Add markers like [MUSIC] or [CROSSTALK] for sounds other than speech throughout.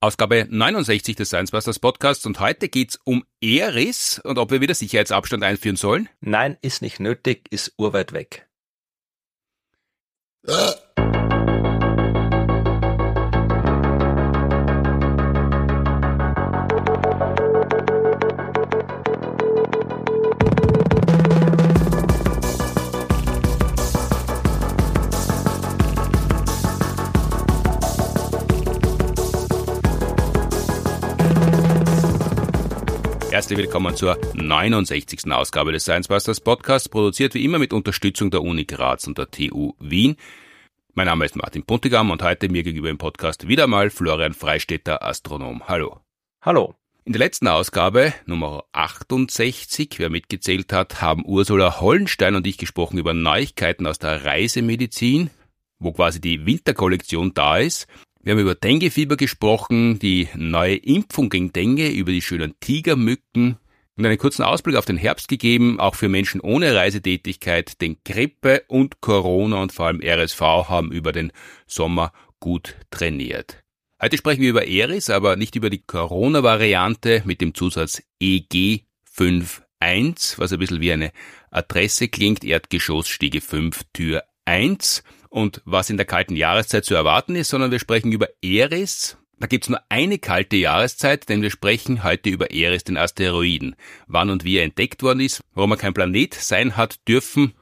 Ausgabe 69 des Science Busters Podcasts und heute geht's um Eris und ob wir wieder Sicherheitsabstand einführen sollen. Nein, ist nicht nötig, ist urweit weg. Herzlich willkommen zur 69. Ausgabe des Science Busters Podcasts, produziert wie immer mit Unterstützung der Uni Graz und der TU Wien. Mein Name ist Martin Puntigam und heute mir gegenüber im Podcast wieder mal Florian Freistetter, Astronom. Hallo. Hallo. In der letzten Ausgabe, Nummer 68, wer mitgezählt hat, haben Ursula Hollenstein und ich gesprochen über Neuigkeiten aus der Reisemedizin, wo quasi die Winterkollektion da ist. Wir haben über Denguefieber gesprochen, die neue Impfung gegen Dengue, über die schönen Tigermücken und einen kurzen Ausblick auf den Herbst gegeben, auch für Menschen ohne Reisetätigkeit, denn Grippe und Corona und vor allem RSV haben über den Sommer gut trainiert. Heute sprechen wir über Eris, aber nicht über die Corona-Variante mit dem Zusatz EG51, was ein bisschen wie eine Adresse klingt, Erdgeschoss, Stiege 5, Tür 1 und was in der kalten Jahreszeit zu erwarten ist, sondern wir sprechen über Eris. Da gibt's nur eine kalte Jahreszeit, denn wir sprechen heute über Eris, den Asteroiden. Wann und wie er entdeckt worden ist, warum er kein Planet sein hat dürfen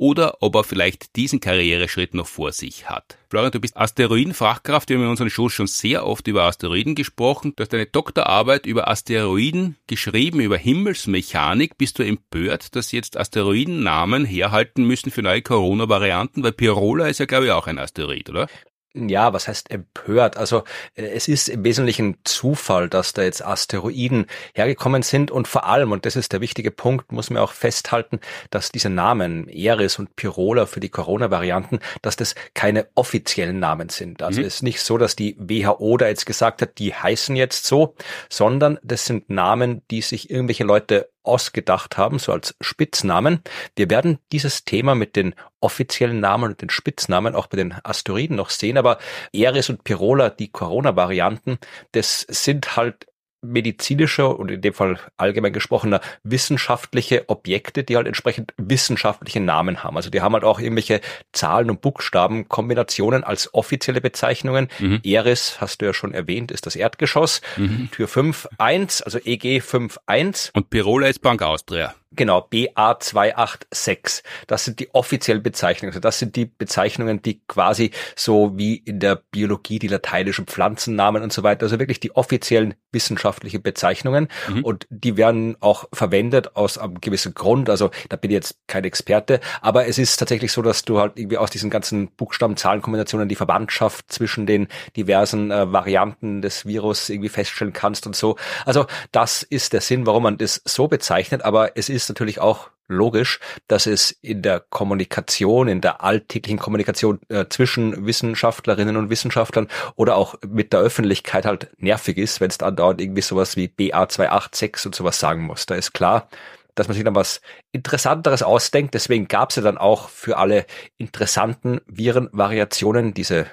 oder ob er vielleicht diesen Karriereschritt noch vor sich hat. Florian, du bist Asteroidenfachkraft. Wir haben in unseren Shows schon sehr oft über Asteroiden gesprochen. Du hast eine Doktorarbeit über Asteroiden geschrieben, über Himmelsmechanik. Bist du empört, dass jetzt Asteroidennamen herhalten müssen für neue Corona-Varianten? Weil Pirola ist ja, glaube ich, auch ein Asteroid, oder? Ja, was heißt empört? Also äh, es ist im Wesentlichen Zufall, dass da jetzt Asteroiden hergekommen sind und vor allem, und das ist der wichtige Punkt, muss man auch festhalten, dass diese Namen Eris und Pirola für die Corona-Varianten, dass das keine offiziellen Namen sind. Also mhm. es ist nicht so, dass die WHO da jetzt gesagt hat, die heißen jetzt so, sondern das sind Namen, die sich irgendwelche Leute ausgedacht haben, so als Spitznamen. Wir werden dieses Thema mit den offiziellen Namen und den Spitznamen auch bei den Asteroiden noch sehen, aber Eris und Pirola, die Corona-Varianten, das sind halt medizinische und in dem Fall allgemein gesprochener wissenschaftliche Objekte, die halt entsprechend wissenschaftliche Namen haben. Also die haben halt auch irgendwelche Zahlen und Buchstaben Kombinationen als offizielle Bezeichnungen. Mhm. Eris, hast du ja schon erwähnt, ist das Erdgeschoss. Mhm. Tür 5, 1, also EG 5, 1. Und Pirola ist Bank Austria. Genau, BA286. Das sind die offiziellen Bezeichnungen. Also das sind die Bezeichnungen, die quasi so wie in der Biologie die lateinischen Pflanzennamen und so weiter, also wirklich die offiziellen wissenschaftlichen Bezeichnungen. Mhm. Und die werden auch verwendet aus einem gewissen Grund. Also da bin ich jetzt kein Experte, aber es ist tatsächlich so, dass du halt irgendwie aus diesen ganzen Buchstaben, Zahlenkombinationen die Verwandtschaft zwischen den diversen äh, Varianten des Virus irgendwie feststellen kannst und so. Also das ist der Sinn, warum man das so bezeichnet, aber es ist ist natürlich auch logisch, dass es in der Kommunikation, in der alltäglichen Kommunikation äh, zwischen Wissenschaftlerinnen und Wissenschaftlern oder auch mit der Öffentlichkeit halt nervig ist, wenn es dann dauernd irgendwie sowas wie BA286 und sowas sagen muss. Da ist klar, dass man sich dann was Interessanteres ausdenkt. Deswegen gab es ja dann auch für alle interessanten Virenvariationen diese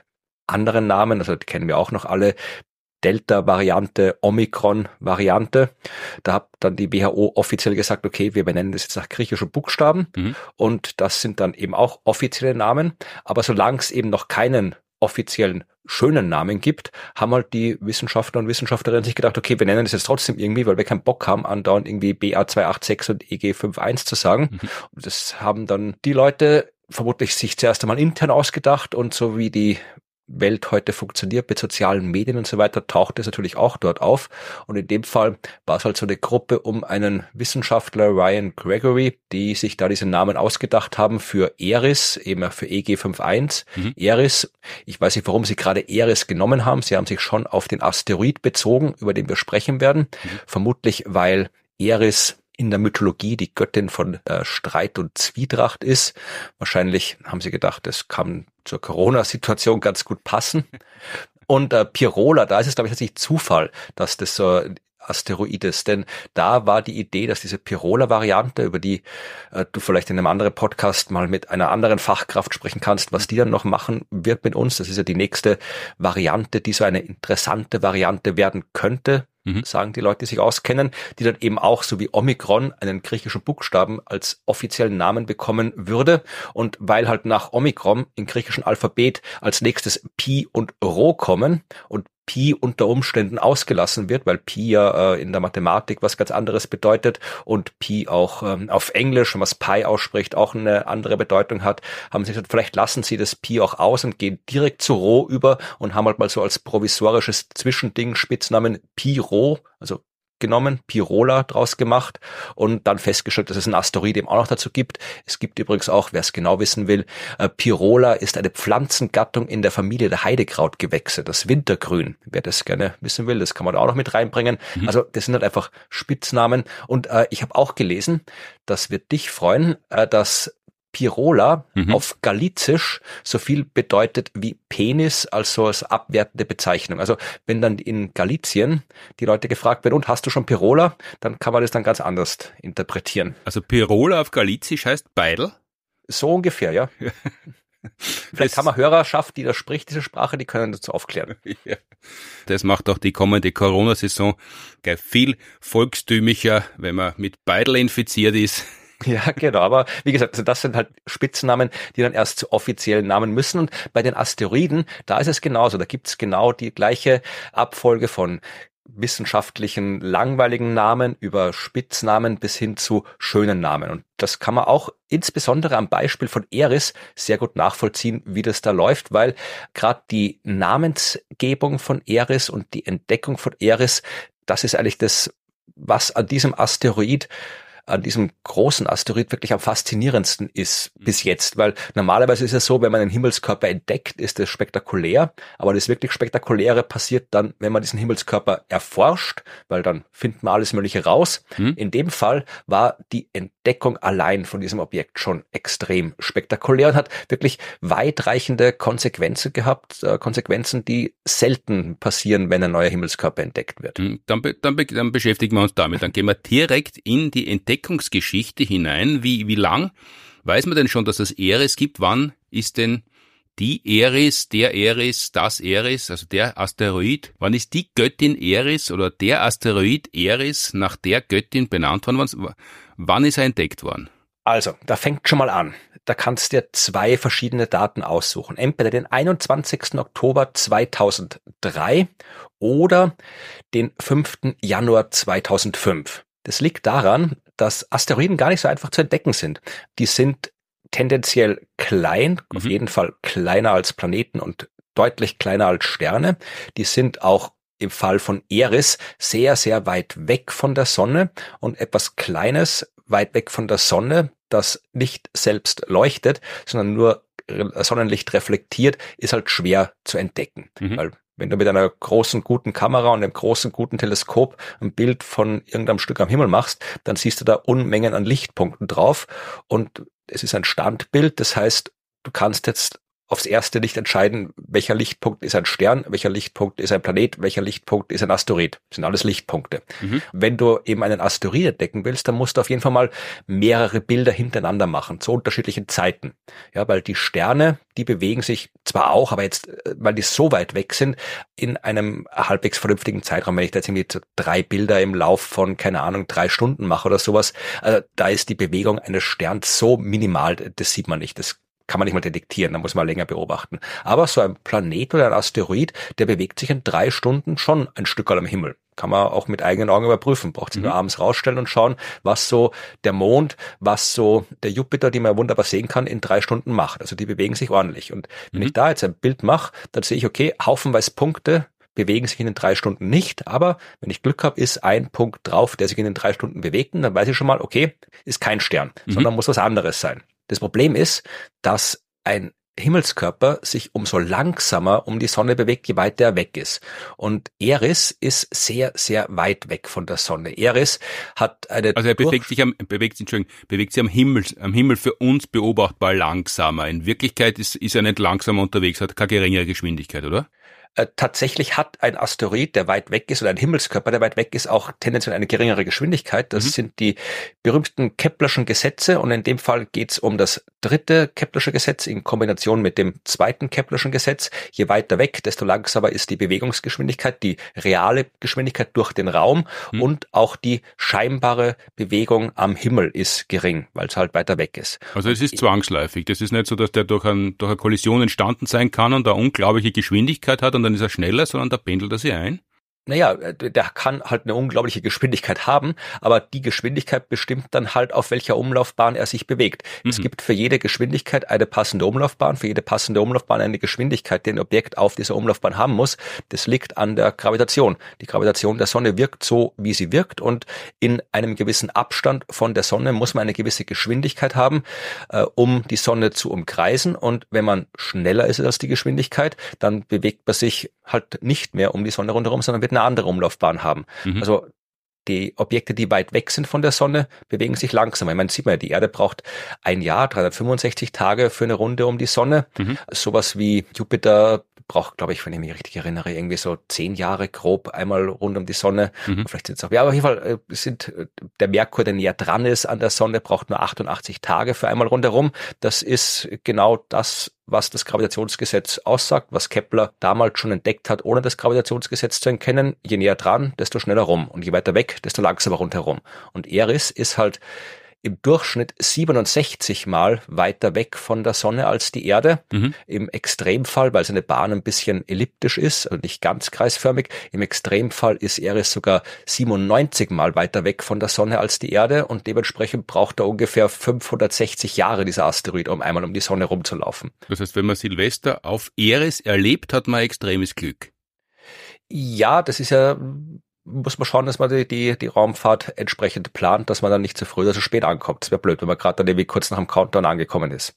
anderen Namen, also die kennen wir auch noch alle, Delta-Variante, Omikron-Variante. Da hat dann die WHO offiziell gesagt, okay, wir benennen das jetzt nach griechischen Buchstaben mhm. und das sind dann eben auch offizielle Namen. Aber solange es eben noch keinen offiziellen schönen Namen gibt, haben halt die Wissenschaftler und Wissenschaftlerinnen sich gedacht, okay, wir nennen das jetzt trotzdem irgendwie, weil wir keinen Bock haben, andauernd irgendwie BA286 und EG51 zu sagen. Mhm. Und das haben dann die Leute vermutlich sich zuerst einmal intern ausgedacht und so wie die Welt heute funktioniert mit sozialen Medien und so weiter, taucht es natürlich auch dort auf. Und in dem Fall war es halt so eine Gruppe um einen Wissenschaftler, Ryan Gregory, die sich da diesen Namen ausgedacht haben für Eris, eben für EG51. Mhm. Eris, ich weiß nicht, warum sie gerade Eris genommen haben. Sie haben sich schon auf den Asteroid bezogen, über den wir sprechen werden. Mhm. Vermutlich, weil Eris in der Mythologie die Göttin von äh, Streit und Zwietracht ist. Wahrscheinlich haben sie gedacht, das kann zur Corona-Situation ganz gut passen. Und äh, Pirola, da ist es, glaube ich, tatsächlich Zufall, dass das so Asteroides, denn da war die Idee, dass diese Pirola-Variante, über die äh, du vielleicht in einem anderen Podcast mal mit einer anderen Fachkraft sprechen kannst, was die dann noch machen wird mit uns, das ist ja die nächste Variante, die so eine interessante Variante werden könnte, mhm. sagen die Leute, die sich auskennen, die dann eben auch so wie Omikron einen griechischen Buchstaben als offiziellen Namen bekommen würde. Und weil halt nach Omikron im griechischen Alphabet als nächstes Pi und Rho kommen und Pi unter Umständen ausgelassen wird, weil Pi ja äh, in der Mathematik was ganz anderes bedeutet und Pi auch ähm, auf Englisch, es Pi ausspricht, auch eine andere Bedeutung hat, haben sie gesagt, vielleicht lassen sie das Pi auch aus und gehen direkt zu Rho über und haben halt mal so als provisorisches Zwischending Spitznamen Pi Rho, also genommen, Pirola draus gemacht und dann festgestellt, dass es ein Asteroid eben auch noch dazu gibt. Es gibt übrigens auch, wer es genau wissen will, äh, Pirola ist eine Pflanzengattung in der Familie der Heidekrautgewächse, das Wintergrün. Wer das gerne wissen will, das kann man da auch noch mit reinbringen. Mhm. Also das sind halt einfach Spitznamen und äh, ich habe auch gelesen, das wird dich freuen, äh, dass Pirola mhm. auf Galizisch so viel bedeutet wie Penis, also als abwertende Bezeichnung. Also wenn dann in Galizien die Leute gefragt werden, und hast du schon Pirola, dann kann man das dann ganz anders interpretieren. Also Pirola auf Galizisch heißt Beidel? So ungefähr, ja. [LAUGHS] Vielleicht das haben wir Hörerschaft, die da spricht, diese Sprache, die können dazu aufklären. [LAUGHS] Ja. Das macht auch die kommende Corona-Saison viel volkstümlicher, wenn man mit Beidel infiziert ist. [LAUGHS] Ja, genau. Aber wie gesagt, also das sind halt Spitznamen, die dann erst zu offiziellen Namen müssen. Und bei den Asteroiden, da ist es genauso. Da gibt's genau die gleiche Abfolge von wissenschaftlichen langweiligen Namen über Spitznamen bis hin zu schönen Namen. Und das kann man auch insbesondere am Beispiel von Eris sehr gut nachvollziehen, wie das da läuft, weil gerade die Namensgebung von Eris und die Entdeckung von Eris, das ist eigentlich das, was an diesem Asteroid an diesem großen Asteroid wirklich am faszinierendsten ist mhm. bis jetzt, weil normalerweise ist es so, wenn man einen Himmelskörper entdeckt, ist es spektakulär, aber das wirklich Spektakuläre passiert dann, wenn man diesen Himmelskörper erforscht, weil dann findet man alles Mögliche raus. Hm. In dem Fall war die Entdeckung allein von diesem Objekt schon extrem spektakulär und hat wirklich weitreichende Konsequenzen gehabt, äh, Konsequenzen, die selten passieren, wenn ein neuer Himmelskörper entdeckt wird. Hm, dann, dann, dann beschäftigen wir uns damit. Dann gehen wir direkt in die Entdeckung Entdeckungsgeschichte hinein. Wie, wie lang weiß man denn schon, dass es Eris gibt? Wann ist denn die Eris, der Eris, das Eris, also der Asteroid, wann ist die Göttin Eris oder der Asteroid Eris nach der Göttin benannt worden? Wann, ist er entdeckt worden? Also, da fängt schon mal an. Da kannst du dir zwei verschiedene Daten aussuchen. Entweder den 21. Oktober 2003 oder den 5. Januar 2005. Das liegt daran, dass Asteroiden gar nicht so einfach zu entdecken sind. Die sind tendenziell klein, mhm. auf jeden Fall kleiner als Planeten und deutlich kleiner als Sterne. Die sind auch im Fall von Eris sehr, sehr weit weg von der Sonne und etwas Kleines weit weg von der Sonne, das nicht selbst leuchtet, sondern nur Sonnenlicht reflektiert, ist halt schwer zu entdecken, mhm. weil wenn du mit einer großen, guten Kamera und einem großen, guten Teleskop ein Bild von irgendeinem Stück am Himmel machst, dann siehst du da Unmengen an Lichtpunkten drauf und es ist ein Standbild. Das heißt, du kannst jetzt aufs erste nicht entscheiden, welcher Lichtpunkt ist ein Stern, welcher Lichtpunkt ist ein Planet, welcher Lichtpunkt ist ein Asteroid. Das sind alles Lichtpunkte. Mhm. Wenn du eben einen Asteroid entdecken willst, dann musst du auf jeden Fall mal mehrere Bilder hintereinander machen, zu unterschiedlichen Zeiten. Ja, weil die Sterne, die bewegen sich zwar auch, aber jetzt, äh, weil die so weit weg sind, in einem halbwegs vernünftigen Zeitraum. Wenn ich da jetzt irgendwie drei Bilder im Lauf von, keine Ahnung, drei Stunden mache oder sowas, also da ist die Bewegung eines Sterns so minimal, das sieht man nicht. Das kann man nicht mal detektieren, da muss man länger beobachten. Aber so ein Planet oder ein Asteroid, der bewegt sich in drei Stunden schon ein Stück am Himmel. Kann man auch mit eigenen Augen überprüfen. Braucht sich mhm. nur abends rausstellen und schauen, was so der Mond, was so der Jupiter, die man wunderbar sehen kann, in drei Stunden macht. Also die bewegen sich ordentlich. Und wenn mhm. ich da jetzt ein Bild mache, dann sehe ich, okay, haufenweise Punkte, bewegen sich in den drei Stunden nicht, aber wenn ich Glück habe, ist ein Punkt drauf, der sich in den drei Stunden bewegt, und dann weiß ich schon mal, okay, ist kein Stern, mhm. sondern muss was anderes sein. Das Problem ist, dass ein Himmelskörper sich umso langsamer um die Sonne bewegt, je weiter er weg ist. Und Eris ist sehr, sehr weit weg von der Sonne. Eris hat eine. Also er bewegt sich am, bewegt, Entschuldigung, bewegt sich am Himmel, am Himmel für uns beobachtbar langsamer. In Wirklichkeit ist, ist er nicht langsamer unterwegs, hat keine geringere Geschwindigkeit, oder? Äh, tatsächlich hat ein Asteroid, der weit weg ist, oder ein Himmelskörper, der weit weg ist, auch tendenziell eine geringere Geschwindigkeit. Das mhm. sind die berühmten Keplerschen Gesetze und in dem Fall geht es um das dritte Keplersche Gesetz in Kombination mit dem zweiten Keplerschen Gesetz. Je weiter weg, desto langsamer ist die Bewegungsgeschwindigkeit, die reale Geschwindigkeit durch den Raum mhm. und auch die scheinbare Bewegung am Himmel ist gering, weil es halt weiter weg ist. Also es ist zwangsläufig. Das ist nicht so, dass der durch, ein, durch eine Kollision entstanden sein kann und eine unglaubliche Geschwindigkeit hat und dann ist er schneller, sondern da pendelt er sich ein? Naja, äh, der kann halt eine unglaubliche Geschwindigkeit haben, aber die Geschwindigkeit bestimmt dann halt, auf welcher Umlaufbahn er sich bewegt. Mhm. Es gibt für jede Geschwindigkeit eine passende Umlaufbahn, für jede passende Umlaufbahn eine Geschwindigkeit, die ein Objekt auf dieser Umlaufbahn haben muss. Das liegt an der Gravitation. Die Gravitation der Sonne wirkt so, wie sie wirkt und in einem gewissen Abstand von der Sonne muss man eine gewisse Geschwindigkeit haben, äh, um die Sonne zu umkreisen und wenn man schneller ist als die Geschwindigkeit, dann bewegt man sich halt nicht mehr um die Sonne rundherum, sondern wird eine andere Umlaufbahn haben. Mhm. Also die Objekte, die weit weg sind von der Sonne, bewegen sich langsamer. Ich meine, sieht man ja, die Erde braucht ein Jahr, 365 Tage für eine Runde um die Sonne. Mhm. Sowas wie Jupiter braucht, glaube ich, wenn ich mich richtig erinnere, irgendwie so zehn Jahre grob einmal rund um die Sonne. Mhm. Vielleicht sind es auch, ja, aber auf jeden Fall äh, sind äh, der Merkur, der näher dran ist an der Sonne, braucht nur 88 Tage für einmal rundherum. Das ist genau das, was das Gravitationsgesetz aussagt, was Kepler damals schon entdeckt hat, ohne das Gravitationsgesetz zu erkennen. Je näher dran, desto schneller rum und je weiter weg, desto langsamer rundherum. Und Eris ist halt im Durchschnitt 67 Mal weiter weg von der Sonne als die Erde. Mhm. Im Extremfall, weil seine Bahn ein bisschen elliptisch ist, also nicht ganz kreisförmig, im Extremfall ist Eris sogar 97 Mal weiter weg von der Sonne als die Erde und dementsprechend braucht er ungefähr 560 Jahre, dieser Asteroid, um einmal um die Sonne rumzulaufen. Das heißt, wenn man Silvester auf Eris erlebt, hat man extremes Glück. Ja, das ist ja muss man schauen, dass man die, die, die Raumfahrt entsprechend plant, dass man dann nicht zu früh oder zu spät ankommt. Das wäre blöd, wenn man gerade dann irgendwie kurz nach dem Countdown angekommen ist.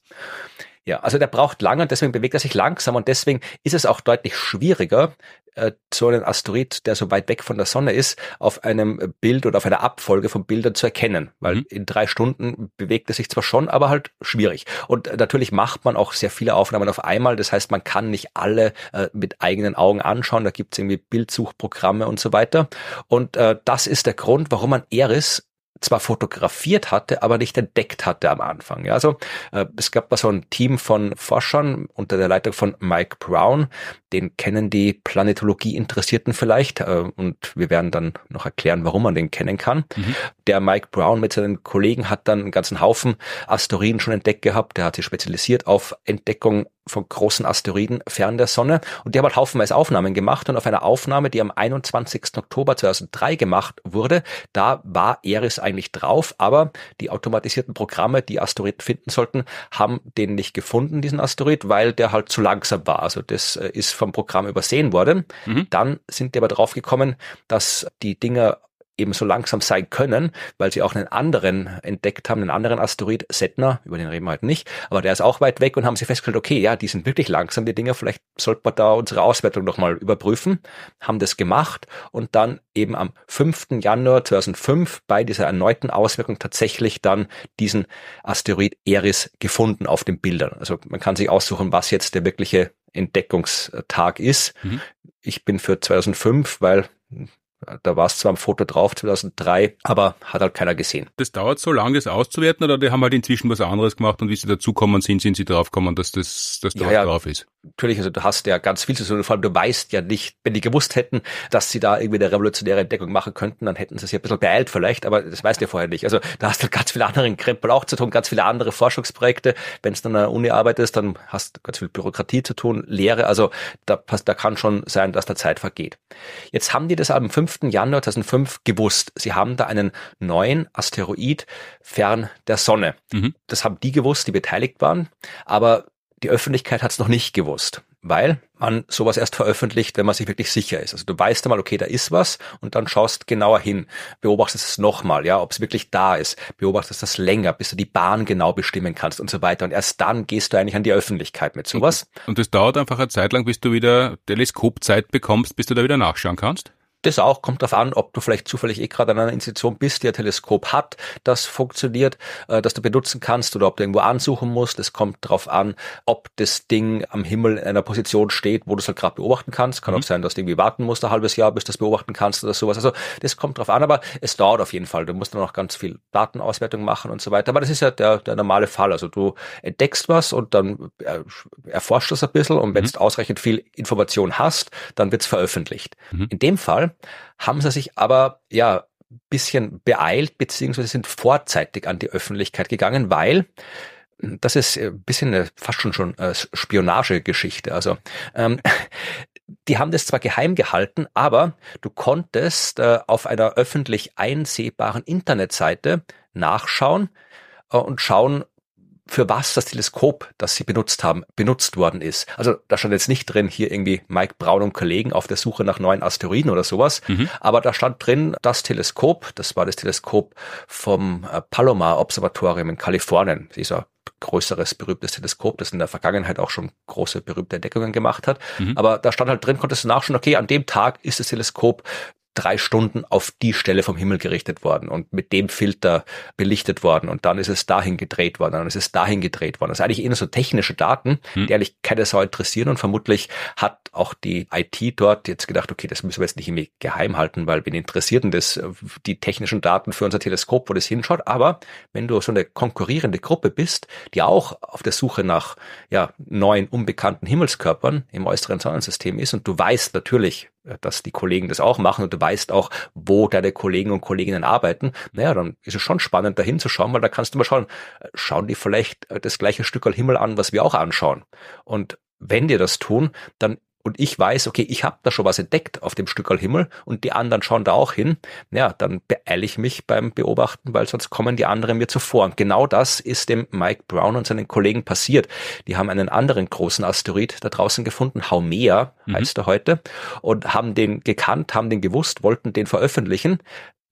Ja, also der braucht lange und deswegen bewegt er sich langsam und deswegen ist es auch deutlich schwieriger, äh, so einen Asteroid, der so weit weg von der Sonne ist, auf einem Bild oder auf einer Abfolge von Bildern zu erkennen. Weil mhm. in drei Stunden bewegt er sich zwar schon, aber halt schwierig. Und natürlich macht man auch sehr viele Aufnahmen auf einmal. Das heißt, man kann nicht alle äh, mit eigenen Augen anschauen. Da gibt es irgendwie Bildsuchprogramme und so weiter. Und äh, das ist der Grund, warum man Eris zwar fotografiert hatte, aber nicht entdeckt hatte am Anfang. Ja, also äh, es gab da so ein Team von Forschern unter der Leitung von Mike Brown, den kennen die Planetologie-Interessierten vielleicht äh, und wir werden dann noch erklären, warum man den kennen kann. Mhm. Der Mike Brown mit seinen Kollegen hat dann einen ganzen Haufen Asteroiden schon entdeckt gehabt. Der hat sich spezialisiert auf Entdeckung von großen Asteroiden fern der Sonne und die haben halt haufenweise Aufnahmen gemacht und auf einer Aufnahme, die am 21. Oktober 2003 gemacht wurde, da war Eris eigentlich drauf, aber die automatisierten Programme, die Asteroiden finden sollten, haben den nicht gefunden, diesen Asteroid, weil der halt zu langsam war. Also das äh, ist vom Programm übersehen worden. Mhm. Dann sind die aber drauf gekommen, dass die Dinger eben so langsam sein können, weil sie auch einen anderen entdeckt haben, einen anderen Asteroid, Setna, über den reden wir halt nicht, aber der ist auch weit weg und haben sie festgestellt, okay, ja, die sind wirklich langsam, die Dinger, vielleicht sollte man da unsere Auswertung nochmal überprüfen, haben das gemacht und dann eben am 5. Januar 2005 bei dieser erneuten Auswirkung tatsächlich dann diesen Asteroid Eris gefunden auf den Bildern. Also man kann sich aussuchen, was jetzt der wirkliche Entdeckungstag ist. Mhm. Ich bin für 2005, weil da war es zwar am Foto drauf, 2003, aber hat halt keiner gesehen. Das dauert so lange, das auszuwerten, oder die haben halt inzwischen was anderes gemacht und wie sie dazukommen sind, sind sie drauf gekommen, dass das, dass da ja, ja, drauf ist? Natürlich, also du hast ja ganz viel zu tun, vor allem du weißt ja nicht, wenn die gewusst hätten, dass sie da irgendwie eine revolutionäre Entdeckung machen könnten, dann hätten sie sich ein bisschen beeilt vielleicht, aber das weißt du ja vorher nicht. Also da hast du ganz viele andere Krempel auch zu tun, ganz viele andere Forschungsprojekte. Wenn es dann an der Uni arbeitest, dann hast du ganz viel Bürokratie zu tun, Lehre, also da, da kann schon sein, dass da Zeit vergeht. Jetzt haben die das am 5. 5. Januar 2005 gewusst. Sie haben da einen neuen Asteroid fern der Sonne. Mhm. Das haben die gewusst, die beteiligt waren, aber die Öffentlichkeit hat es noch nicht gewusst, weil man sowas erst veröffentlicht, wenn man sich wirklich sicher ist. Also du weißt einmal, okay, da ist was und dann schaust genauer hin, beobachtest es nochmal, ja, ob es wirklich da ist, beobachtest das länger, bis du die Bahn genau bestimmen kannst und so weiter. Und erst dann gehst du eigentlich an die Öffentlichkeit mit sowas. Und das dauert einfach eine Zeit lang, bis du wieder Teleskopzeit bekommst, bis du da wieder nachschauen kannst? Das auch, kommt darauf an, ob du vielleicht zufällig eh gerade an einer Institution bist, die ein Teleskop hat, das funktioniert, äh, das du benutzen kannst oder ob du irgendwo ansuchen musst. Es kommt darauf an, ob das Ding am Himmel in einer Position steht, wo du es halt gerade beobachten kannst. Kann mhm. auch sein, dass du irgendwie warten musst ein halbes Jahr, bis du das beobachten kannst oder sowas. Also das kommt drauf an, aber es dauert auf jeden Fall. Du musst dann noch ganz viel Datenauswertung machen und so weiter. Aber das ist ja der, der normale Fall. Also du entdeckst was und dann erforscht es ein bisschen und wenn mhm. du ausreichend viel Information hast, dann wird es veröffentlicht. Mhm. In dem Fall haben sie sich aber ja bisschen beeilt beziehungsweise sind vorzeitig an die Öffentlichkeit gegangen, weil das ist ein bisschen eine, fast schon schon Spionagegeschichte. Also ähm, [LAUGHS] die haben das zwar geheim gehalten, aber du konntest äh, auf einer öffentlich einsehbaren Internetseite nachschauen äh, und schauen, für was das Teleskop, das sie benutzt haben, benutzt worden ist. Also da stand jetzt nicht drin, hier irgendwie Mike Braun und Kollegen auf der Suche nach neuen Asteroiden oder sowas, mhm. aber da stand drin, das Teleskop, das war das Teleskop vom äh, Palomar Observatorium in Kalifornien, dieser größeres, berühmtes Teleskop, das in der Vergangenheit auch schon große, berühmte Entdeckungen gemacht hat. Mhm. Aber da stand halt drin, konntest du nachschauen, okay, an dem Tag ist das Teleskop drei Stunden auf die Stelle vom Himmel gerichtet worden und mit dem Filter belichtet worden und dann ist es dahin gedreht worden, dann ist es dahin gedreht worden. Das sind eigentlich eher so technische Daten, hm. die eigentlich keine Sau interessieren und vermutlich hat auch die IT dort jetzt gedacht, okay, das müssen wir jetzt nicht irgendwie geheim halten, weil wen interessiert denn das, die technischen Daten für unser Teleskop, wo das hinschaut, aber wenn du so eine konkurrierende Gruppe bist, die auch auf der Suche nach ja, neuen, unbekannten Himmelskörpern im äußeren Sonnensystem ist und du weißt natürlich, dass die Kollegen das auch machen und du weißt auch, wo deine Kollegen und Kolleginnen arbeiten, naja, dann ist es schon spannend, da hinzuschauen, weil da kannst du mal schauen, schauen die vielleicht das gleiche Stück Himmel an, was wir auch anschauen. Und wenn die das tun, dann und ich weiß, okay, ich habe da schon was entdeckt auf dem Stückerl Himmel und die anderen schauen da auch hin, ja, dann beeile ich mich beim Beobachten, weil sonst kommen die anderen mir zuvor. Und genau das ist dem Mike Brown und seinen Kollegen passiert. Die haben einen anderen großen Asteroid da draußen gefunden, Haumea mhm. heißt er heute, und haben den gekannt, haben den gewusst, wollten den veröffentlichen.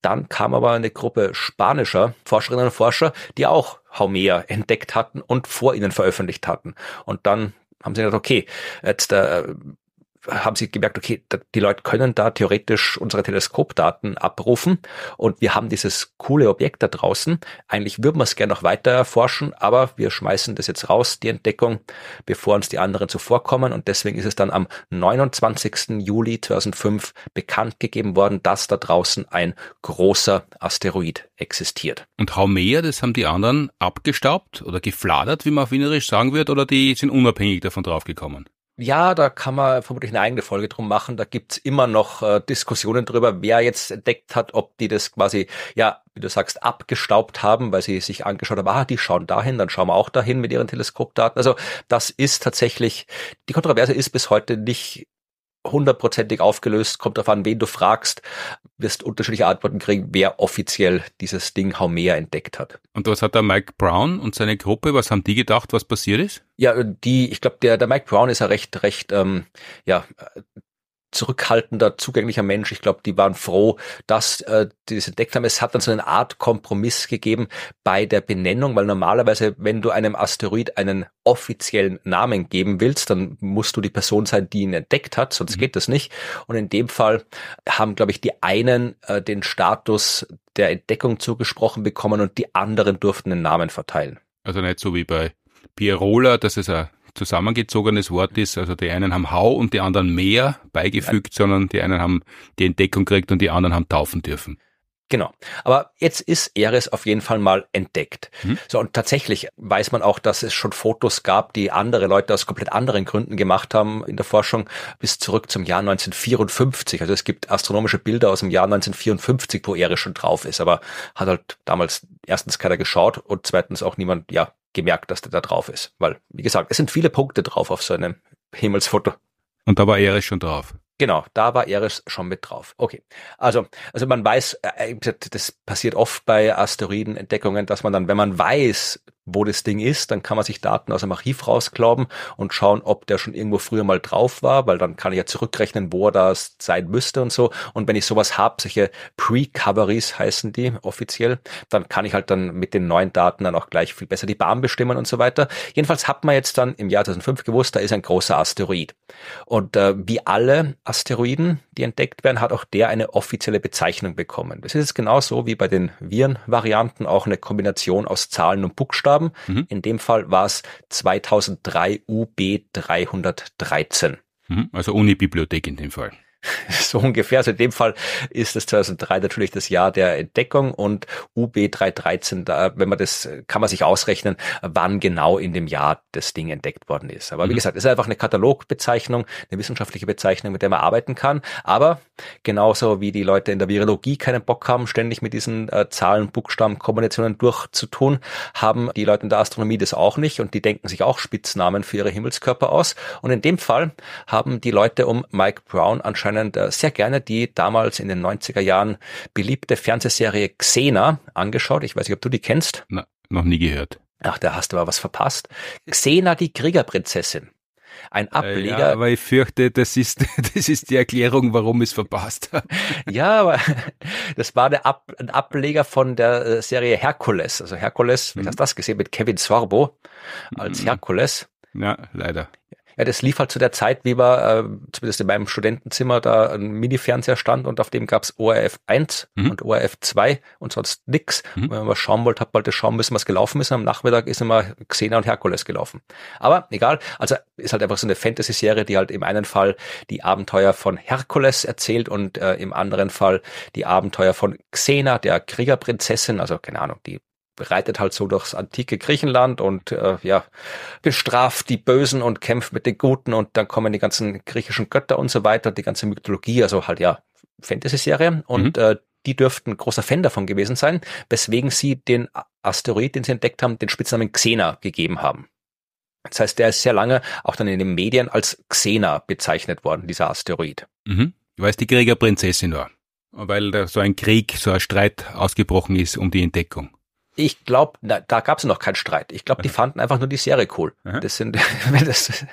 Dann kam aber eine Gruppe spanischer Forscherinnen und Forscher, die auch Haumea entdeckt hatten und vor ihnen veröffentlicht hatten. Und dann haben sie gedacht, okay, jetzt äh, haben sie gemerkt, okay, die Leute können da theoretisch unsere Teleskopdaten abrufen und wir haben dieses coole Objekt da draußen. Eigentlich würden wir es gerne noch weiter erforschen, aber wir schmeißen das jetzt raus, die Entdeckung, bevor uns die anderen zuvorkommen und deswegen ist es dann am 29. Juli 2005 bekannt gegeben worden, dass da draußen ein großer Asteroid existiert. Und Haumea, das haben die anderen abgestaubt oder gefladert, wie man auf Wienerisch sagen wird, oder die sind unabhängig davon draufgekommen? Ja, da kann man vermutlich eine eigene Folge drum machen. Da gibt's immer noch äh, Diskussionen drüber, wer jetzt entdeckt hat, ob die das quasi, ja, wie du sagst, abgestaubt haben, weil sie sich angeschaut haben, ah, die schauen dahin, dann schauen wir auch dahin mit ihren Teleskopdaten. Also das ist tatsächlich, die Kontroverse ist bis heute nicht hundertprozentig aufgelöst, kommt darauf an, wen du fragst, wirst unterschiedliche Antworten kriegen, wer offiziell dieses Ding Haumea entdeckt hat. Und was hat der Mike Brown und seine Gruppe, was haben die gedacht, was passiert ist? Ja, die, ich glaube, der, der Mike Brown ist ja recht, recht, ähm, ja, zurückhaltender, zugänglicher Mensch. Ich glaube, die waren froh, dass äh, die das entdeckt haben. Es hat dann so eine Art Kompromiss gegeben bei der Benennung, weil normalerweise, wenn du einem Asteroid einen offiziellen Namen geben willst, dann musst du die Person sein, die ihn entdeckt hat, sonst mhm. geht das nicht. Und in dem Fall haben, glaube ich, die einen äh, den Status der Entdeckung zugesprochen bekommen und die anderen durften den Namen verteilen. Also nicht so wie bei Pierola, dass es ein zusammengezogenes Wort ist. Also die einen haben Hau und die anderen mehr beigefügt, sondern die einen haben die Entdeckung gekriegt und die anderen haben taufen dürfen. Genau. Aber jetzt ist Eris auf jeden Fall mal entdeckt. Mhm. So, und tatsächlich weiß man auch, dass es schon Fotos gab, die andere Leute aus komplett anderen Gründen gemacht haben in der Forschung bis zurück zum Jahr 1954. Also es gibt astronomische Bilder aus dem Jahr 1954, wo Eris schon drauf ist, aber hat halt damals erstens keiner geschaut und zweitens auch niemand, ja, gemerkt, dass der da drauf ist. Weil, wie gesagt, es sind viele Punkte drauf auf so einem Himmelsfoto. Und da war Eris schon drauf. Genau, da war Eris schon mit drauf. Okay. Also, also man weiß, äh, das passiert oft bei Asteroidenentdeckungen, dass man dann, wenn man weiß, wo das Ding ist, dann kann man sich Daten aus dem Archiv rausglauben und schauen, ob der schon irgendwo früher mal drauf war, weil dann kann ich ja zurückrechnen, wo er das sein müsste und so. Und wenn ich sowas habe, solche Pre-Coveries heißen die offiziell, dann kann ich halt dann mit den neuen Daten dann auch gleich viel besser die Bahn bestimmen und so weiter. Jedenfalls hat man jetzt dann im Jahr 2005 gewusst, da ist ein großer Asteroid. Und äh, wie alle Asteroiden, die entdeckt werden, hat auch der eine offizielle Bezeichnung bekommen. Das ist jetzt genauso wie bei den Virenvarianten auch eine Kombination aus Zahlen und Buchstaben. Mhm. In dem Fall war es 2003 UB 313. Mhm. Also Uni-Bibliothek in dem Fall. [LAUGHS] so ungefähr. Also in dem Fall ist das 2003 natürlich das Jahr der Entdeckung und UB 313, da, wenn man das, kann man sich ausrechnen, wann genau in dem Jahr das Ding entdeckt worden ist. Aber wie mhm. gesagt, es ist einfach eine Katalogbezeichnung, eine wissenschaftliche Bezeichnung, mit der man arbeiten kann. Aber genauso wie die Leute in der Virologie keinen Bock haben, ständig mit diesen äh, Zahlen, Buchstaben, Kombinationen durchzutun, haben die Leute in der Astronomie das auch nicht und die denken sich auch Spitznamen für ihre Himmelskörper aus. Und in dem Fall haben die Leute um Mike Brown anscheinend anscheinend äh, sehr gerne die damals in den 90er Jahren beliebte Fernsehserie Xena angeschaut. Ich weiß nicht, ob du die kennst. Na, noch nie gehört. Ach, da hast du aber was verpasst. Xena, die Kriegerprinzessin. Ein äh, Ableger. Ja, aber ich fürchte, das ist, [LAUGHS] das ist die Erklärung, warum ich es verpasst habe. [LAUGHS] Ja, aber das war der Ab, ein Ableger von der äh, Serie Herkules. Also Herkules, mhm. wie hast du das gesehen, mit Kevin Sorbo als mhm. Herkules. Ja, leider. Ja, das lief halt zu der Zeit, wie wir, äh, zumindest in meinem Studentenzimmer, da ein Mini-Fernseher stand und auf dem gab's ORF 1 mhm. und ORF 2 und sonst nix. Mhm. Wenn man was schauen wollte, hat man das schauen müssen, was gelaufen ist. Und am Nachmittag ist immer Xena und Herkules gelaufen. Aber egal, also ist halt einfach so eine Fantasy-Serie, die halt im einen Fall die Abenteuer von Herkules erzählt und äh, im anderen Fall die Abenteuer von Xena, der Kriegerprinzessin, also keine Ahnung, die reitet halt so durchs antike Griechenland und äh, ja, bestraft die Bösen und kämpft mit den Guten und dann kommen die ganzen griechischen Götter und so weiter, die ganze Mythologie, also halt ja, Fantasy-Serie und mhm. äh, die dürften großer Fan davon gewesen sein, weswegen sie den Asteroid, den sie entdeckt haben, den Spitznamen Xena gegeben haben. Das heißt, der ist sehr lange auch dann in den Medien als Xena bezeichnet worden, dieser Asteroid. Mhm. Weil es die Kriegerprinzessin war. Weil da so ein Krieg, so ein Streit ausgebrochen ist um die Entdeckung. Ich glaube, da gab es noch keinen Streit. Ich glaube, die fanden einfach nur die Serie cool. Das sind, wenn [LAUGHS] das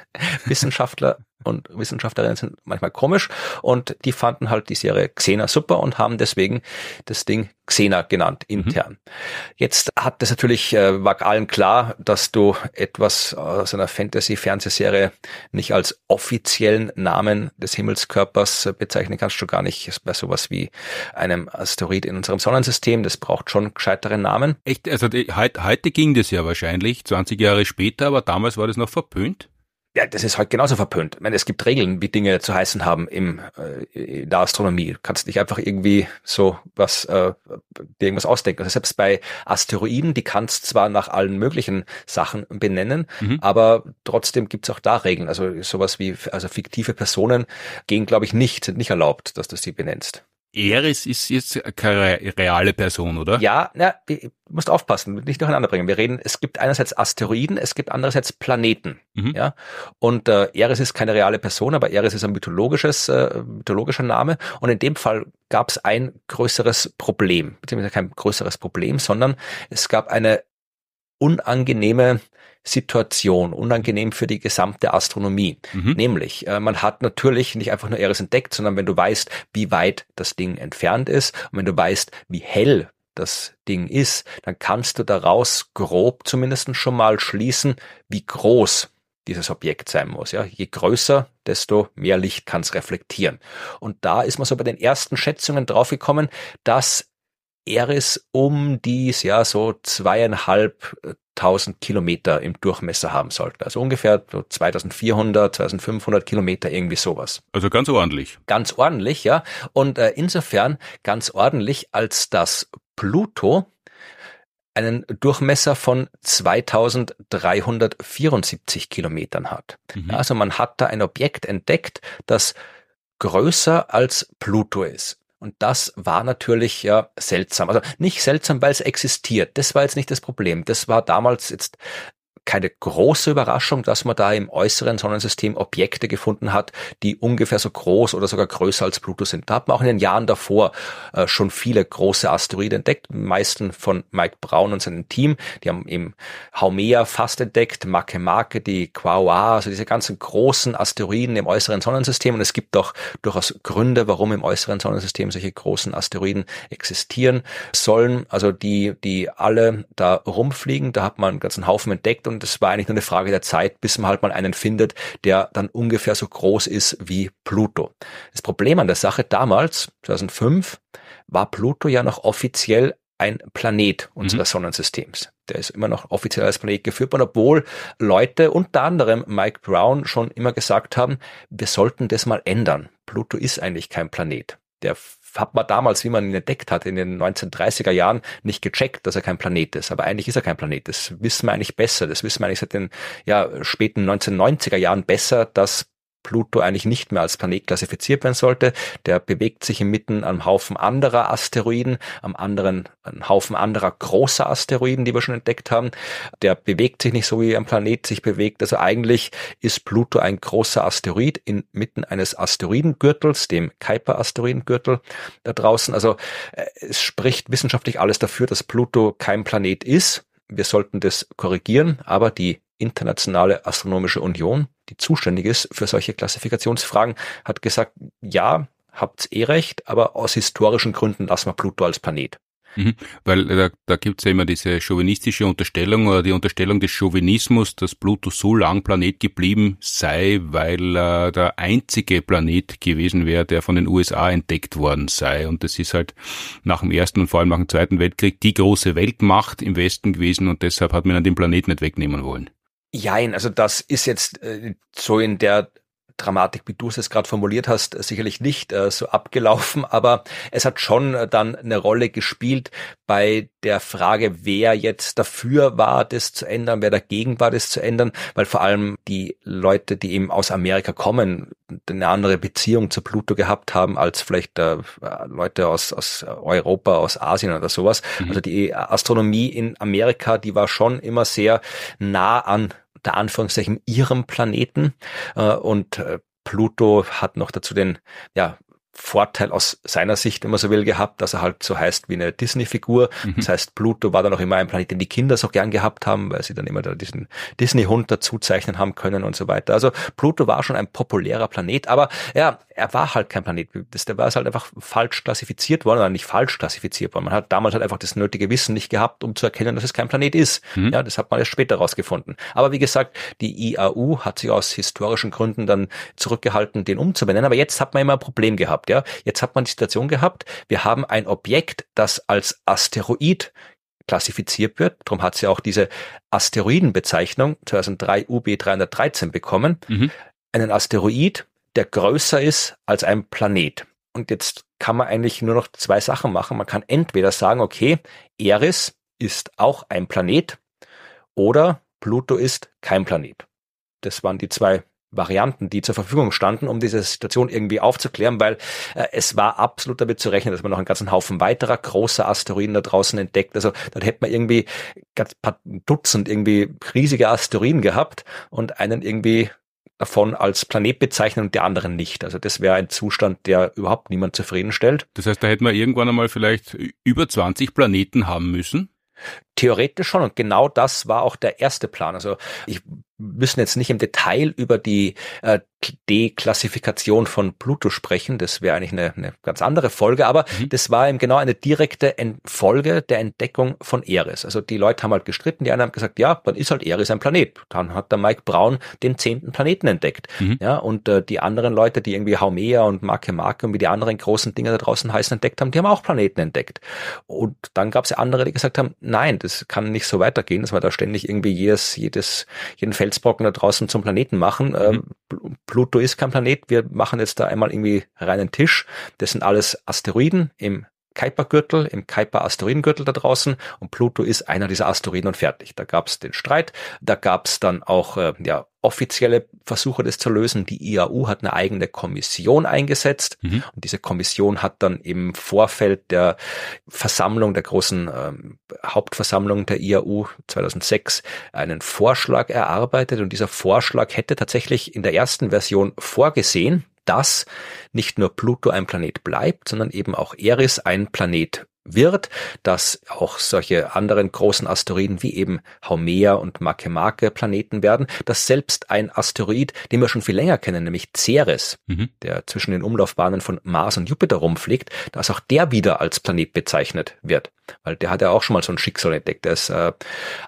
Wissenschaftler und Wissenschaftlerinnen sind manchmal komisch und die fanden halt die Serie Xena super und haben deswegen das Ding Xena genannt intern. Mhm. Jetzt hat das natürlich, äh, war allen klar, dass du etwas aus einer Fantasy-Fernsehserie nicht als offiziellen Namen des Himmelskörpers bezeichnen kannst du gar nicht bei sowas wie einem Asteroid in unserem Sonnensystem. Das braucht schon gescheitere Namen. Echt, also die, heute, heute ging das ja wahrscheinlich, 20 Jahre später, aber damals war das noch verpönt ja, das ist halt genauso verpönt. Ich meine, es gibt Regeln, wie Dinge zu heißen haben im, äh, in der Astronomie. Du kannst nicht einfach irgendwie so was, äh, dir irgendwas ausdenken. Also selbst bei Asteroiden, die kannst zwar nach allen möglichen Sachen benennen, mhm. aber trotzdem gibt's auch da Regeln. Also sowas wie, also fiktive Personen gehen, glaube ich, nicht, sind nicht erlaubt, dass du sie benennst. Eris ist jetzt keine reale Person, oder? Ja, na, du musst aufpassen, nicht durcheinander bringen. Wir reden, es gibt einerseits Asteroiden, es gibt andererseits Planeten. Mhm. Ja, und äh, Eris ist keine reale Person, aber Eris ist ein mythologisches, äh, mythologischer Name. Und in dem Fall gab es ein größeres Problem, beziehungsweise kein größeres Problem, sondern es gab eine unangenehme Situation, unangenehm für die gesamte Astronomie. Mhm. Nämlich, äh, man hat natürlich nicht einfach nur Eris entdeckt, sondern wenn du weißt, wie weit das Ding entfernt ist und wenn du weißt, wie hell das Ding ist, dann kannst du daraus grob zumindest schon mal schließen, wie groß dieses Objekt sein muss. Ja, je größer, desto mehr Licht kann es reflektieren. Und da ist man so bei den ersten Schätzungen draufgekommen, dass Eris um dies ja so zweieinhalb tausend Kilometer im Durchmesser haben sollte. Also ungefähr so 2400, 2500 Kilometer, irgendwie sowas. Also ganz ordentlich. Ganz ordentlich, ja. Und äh, insofern ganz ordentlich, als dass Pluto einen Durchmesser von 2374 Kilometern hat. Mhm. Also man hat da ein Objekt entdeckt, das größer als Pluto ist. Und das war natürlich ja seltsam. Also nicht seltsam, weil es existiert. Das war jetzt nicht das Problem. Das war damals jetzt keine große Überraschung, dass man da im äußeren Sonnensystem Objekte gefunden hat, die ungefähr so groß oder sogar größer als Pluto sind. Da hat man auch in den Jahren davor äh, schon viele große Asteroiden entdeckt, meisten von Mike Brown und seinem Team. Die haben eben Haumea fast entdeckt, Makemake, die Quaoa, also diese ganzen großen Asteroiden im äußeren Sonnensystem. Und es gibt auch durchaus Gründe, warum im äußeren Sonnensystem solche großen Asteroiden existieren sollen. Also die, die alle da rumfliegen. Da hat man einen ganzen Haufen entdeckt und es war eigentlich nur eine Frage der Zeit, bis man halt mal einen findet, der dann ungefähr so groß ist wie Pluto. Das Problem an der Sache damals, 2005, war Pluto ja noch offiziell ein Planet unseres mhm. Sonnensystems. Der ist immer noch offiziell als Planet geführt worden, obwohl Leute, unter anderem Mike Brown, schon immer gesagt haben, wir sollten das mal ändern. Pluto ist eigentlich kein Planet. Der hat man damals, wie man ihn entdeckt hat, in den 1930er Jahren nicht gecheckt, dass er kein Planet ist. Aber eigentlich ist er kein Planet. Das wissen wir eigentlich besser. Das wissen wir eigentlich seit den ja, späten 1990er Jahren besser, dass Pluto eigentlich nicht mehr als Planet klassifiziert werden sollte. Der bewegt sich inmitten am Haufen anderer Asteroiden, am anderen einem Haufen anderer großer Asteroiden, die wir schon entdeckt haben. Der bewegt sich nicht so, wie ein Planet sich bewegt. Also eigentlich ist Pluto ein großer Asteroid inmitten eines Asteroidengürtels, dem Kuiper-Asteroidengürtel da draußen. Also äh, es spricht wissenschaftlich alles dafür, dass Pluto kein Planet ist. Wir sollten das korrigieren, aber die Internationale Astronomische Union, die zuständig ist für solche Klassifikationsfragen, hat gesagt, ja, habt's eh recht, aber aus historischen Gründen lassen wir Pluto als Planet. Mhm, weil da, da gibt es ja immer diese chauvinistische Unterstellung oder die Unterstellung des Chauvinismus, dass Pluto so lang Planet geblieben sei, weil er der einzige Planet gewesen wäre, der von den USA entdeckt worden sei. Und das ist halt nach dem Ersten und vor allem nach dem Zweiten Weltkrieg die große Weltmacht im Westen gewesen und deshalb hat man den Planet nicht wegnehmen wollen. Jein, also das ist jetzt äh, so in der Dramatik, wie du es gerade formuliert hast, sicherlich nicht äh, so abgelaufen, [LAUGHS] aber es hat schon äh, dann eine Rolle gespielt bei der Frage, wer jetzt dafür war, das zu ändern, wer dagegen war, das zu ändern, weil vor allem die Leute, die eben aus Amerika kommen, eine andere Beziehung zu Pluto gehabt haben als vielleicht äh, Leute aus, aus Europa, aus Asien oder sowas. Mhm. Also die Astronomie in Amerika, die war schon immer sehr nah an unter Anführungszeichen ihrem Planeten. Äh, und äh, Pluto hat noch dazu den ja, Vorteil aus seiner Sicht, wenn man so will, gehabt, dass er halt so heißt wie eine Disney-Figur. Mhm. Das heißt, Pluto war dann auch immer ein Planet, den die Kinder so gern gehabt haben, weil sie dann immer da diesen Disney-Hund dazuzeichnen haben können und so weiter. Also Pluto war schon ein populärer Planet, aber ja, er war halt kein Planet. Das, der war halt einfach falsch klassifiziert worden, oder nicht falsch klassifiziert worden. Man hat damals halt einfach das nötige Wissen nicht gehabt, um zu erkennen, dass es kein Planet ist. Mhm. Ja, das hat man erst später rausgefunden. Aber wie gesagt, die IAU hat sich aus historischen Gründen dann zurückgehalten, den umzubenennen. Aber jetzt hat man immer ein Problem gehabt, ja. Jetzt hat man die Situation gehabt, wir haben ein Objekt, das als Asteroid klassifiziert wird. Darum hat sie auch diese Asteroidenbezeichnung 2003 UB 313 bekommen. Mhm. Einen Asteroid, der größer ist als ein Planet. Und jetzt kann man eigentlich nur noch zwei Sachen machen. Man kann entweder sagen, okay, Eris ist auch ein Planet oder Pluto ist kein Planet. Das waren die zwei Varianten, die zur Verfügung standen, um diese Situation irgendwie aufzuklären, weil äh, es war absolut damit zu rechnen, dass man noch einen ganzen Haufen weiterer großer Asteroiden da draußen entdeckt. Also dann hätte man irgendwie ganz paar Dutzend irgendwie riesige Asteroiden gehabt und einen irgendwie davon als Planet bezeichnen und die anderen nicht. Also das wäre ein Zustand, der überhaupt niemand zufriedenstellt. Das heißt, da hätten wir irgendwann einmal vielleicht über 20 Planeten haben müssen? Theoretisch schon und genau das war auch der erste Plan. Also ich müssen jetzt nicht im Detail über die äh, Deklassifikation von Pluto sprechen. Das wäre eigentlich eine, eine ganz andere Folge, aber mhm. das war eben genau eine direkte Folge der Entdeckung von Eris. Also die Leute haben halt gestritten, die einen haben gesagt, ja, dann ist halt Eris ein Planet. Dann hat der Mike Brown den zehnten Planeten entdeckt. Mhm. Ja, und äh, die anderen Leute, die irgendwie Haumea und Marke Marke und wie die anderen großen Dinge da draußen heißen entdeckt haben, die haben auch Planeten entdeckt. Und dann gab es ja andere, die gesagt haben, nein, das kann nicht so weitergehen, dass wir da ständig irgendwie jedes, jedes, jeden Felsbrocken da draußen zum Planeten machen. Mhm. Ähm, Pluto ist kein Planet, wir machen jetzt da einmal irgendwie reinen Tisch. Das sind alles Asteroiden im Kuipergürtel, im Kuiper-Asteroidengürtel da draußen und Pluto ist einer dieser Asteroiden und fertig. Da gab es den Streit, da gab es dann auch äh, ja, offizielle Versuche, das zu lösen. Die IAU hat eine eigene Kommission eingesetzt mhm. und diese Kommission hat dann im Vorfeld der Versammlung, der großen ähm, Hauptversammlung der IAU 2006 einen Vorschlag erarbeitet und dieser Vorschlag hätte tatsächlich in der ersten Version vorgesehen, dass nicht nur Pluto ein Planet bleibt, sondern eben auch Eris ein Planet wird, dass auch solche anderen großen Asteroiden wie eben Haumea und Makemake Planeten werden, dass selbst ein Asteroid, den wir schon viel länger kennen, nämlich Ceres, mhm. der zwischen den Umlaufbahnen von Mars und Jupiter rumfliegt, dass auch der wieder als Planet bezeichnet wird. Weil der hat ja auch schon mal so ein Schicksal entdeckt. Der ist äh,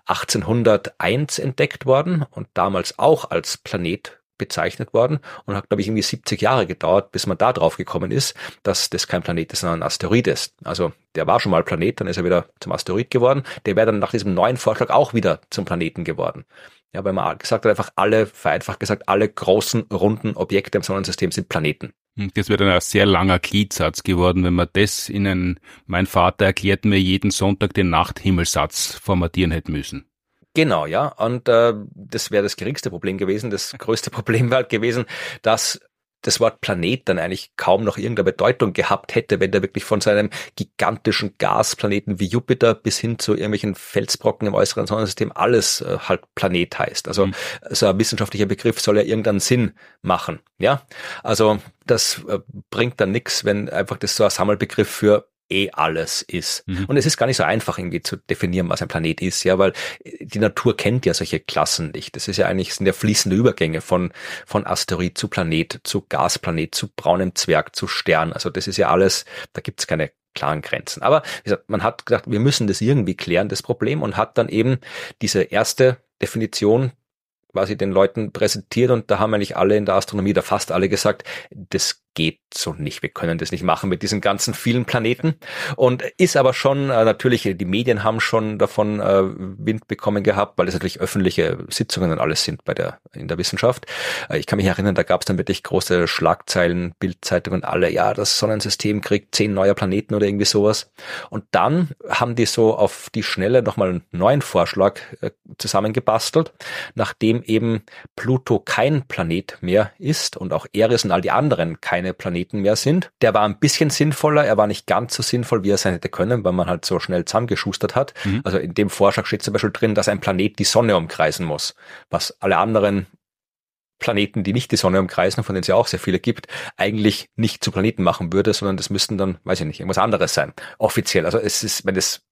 1801 entdeckt worden und damals auch als Planet bezeichnet worden und hat, glaube ich, irgendwie 70 Jahre gedauert, bis man da drauf gekommen ist, dass das kein Planet ist, sondern ein Asteroid ist. Also der war schon mal Planet, dann ist er wieder zum Asteroid geworden. Der wäre dann nach diesem neuen Vorschlag auch wieder zum Planeten geworden. Ja, weil man gesagt hat, einfach alle, vereinfacht gesagt, alle großen, runden Objekte im Sonnensystem sind Planeten. Hm, das wäre dann ein sehr langer Gliedsatz geworden, wenn man das in einen, mein Vater erklärt mir jeden Sonntag den Nachthimmelsatz formatieren hätte müssen. Genau, ja. Und äh, das wäre das geringste Problem gewesen. Das [LAUGHS] größte Problem wäre halt gewesen, dass das Wort Planet dann eigentlich kaum noch irgendeine Bedeutung gehabt hätte, wenn der wirklich von seinem gigantischen Gasplaneten wie Jupiter bis hin zu irgendwelchen Felsbrocken im äußeren Sonnensystem alles äh, halt Planet heißt. Also mhm. so ein wissenschaftlicher Begriff soll ja irgendeinen Sinn machen. Ja, also das äh, bringt dann nichts, wenn einfach das so ein Sammelbegriff für eh alles ist. Mhm. Und es ist gar nicht so einfach irgendwie zu definieren, was ein Planet ist, ja, weil die Natur kennt ja solche Klassen nicht. Das ist ja eigentlich, sind ja fließende Übergänge von, von Asteroid zu Planet, zu Gasplanet, zu braunem Zwerg, zu Stern. Also das ist ja alles, da gibt's keine klaren Grenzen. Aber wie gesagt, man hat gedacht, wir müssen das irgendwie klären, das Problem, und hat dann eben diese erste Definition quasi den Leuten präsentiert und da haben eigentlich alle in der Astronomie, da fast alle gesagt, das geht so nicht. Wir können das nicht machen mit diesen ganzen vielen Planeten. Und ist aber schon, äh, natürlich, die Medien haben schon davon äh, Wind bekommen gehabt, weil es natürlich öffentliche Sitzungen und alles sind bei der, in der Wissenschaft. Äh, ich kann mich erinnern, da gab es dann wirklich große Schlagzeilen, Bildzeitungen, alle, ja, das Sonnensystem kriegt zehn neue Planeten oder irgendwie sowas. Und dann haben die so auf die Schnelle nochmal einen neuen Vorschlag zusammengebastelt, nachdem eben Pluto kein Planet mehr ist und auch Eris und all die anderen keine keine Planeten mehr sind. Der war ein bisschen sinnvoller, er war nicht ganz so sinnvoll, wie er sein hätte können, weil man halt so schnell zusammengeschustert hat. Mhm. Also in dem Vorschlag steht zum Beispiel drin, dass ein Planet die Sonne umkreisen muss, was alle anderen Planeten, die nicht die Sonne umkreisen, von denen es ja auch sehr viele gibt, eigentlich nicht zu Planeten machen würde, sondern das müssten dann, weiß ich nicht, irgendwas anderes sein. Offiziell. Also es ist, wenn es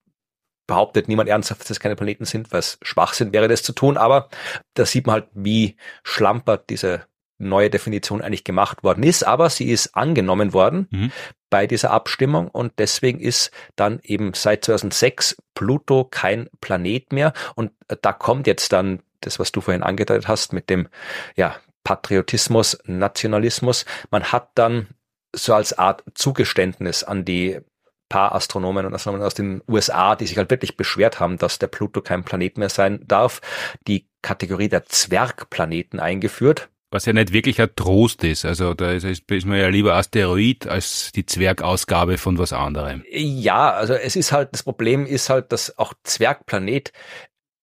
behauptet niemand ernsthaft, dass es keine Planeten sind, weil es Schwachsinn wäre, das zu tun, aber da sieht man halt, wie schlampert diese neue Definition eigentlich gemacht worden ist, aber sie ist angenommen worden mhm. bei dieser Abstimmung und deswegen ist dann eben seit 2006 Pluto kein Planet mehr und da kommt jetzt dann das, was du vorhin angedeutet hast mit dem ja, Patriotismus, Nationalismus. Man hat dann so als Art Zugeständnis an die paar Astronomen und Astronomen aus den USA, die sich halt wirklich beschwert haben, dass der Pluto kein Planet mehr sein darf, die Kategorie der Zwergplaneten eingeführt. Was ja nicht wirklich ein Trost ist. Also da ist, ist man ja lieber Asteroid als die Zwergausgabe von was anderem. Ja, also es ist halt, das Problem ist halt, dass auch Zwergplanet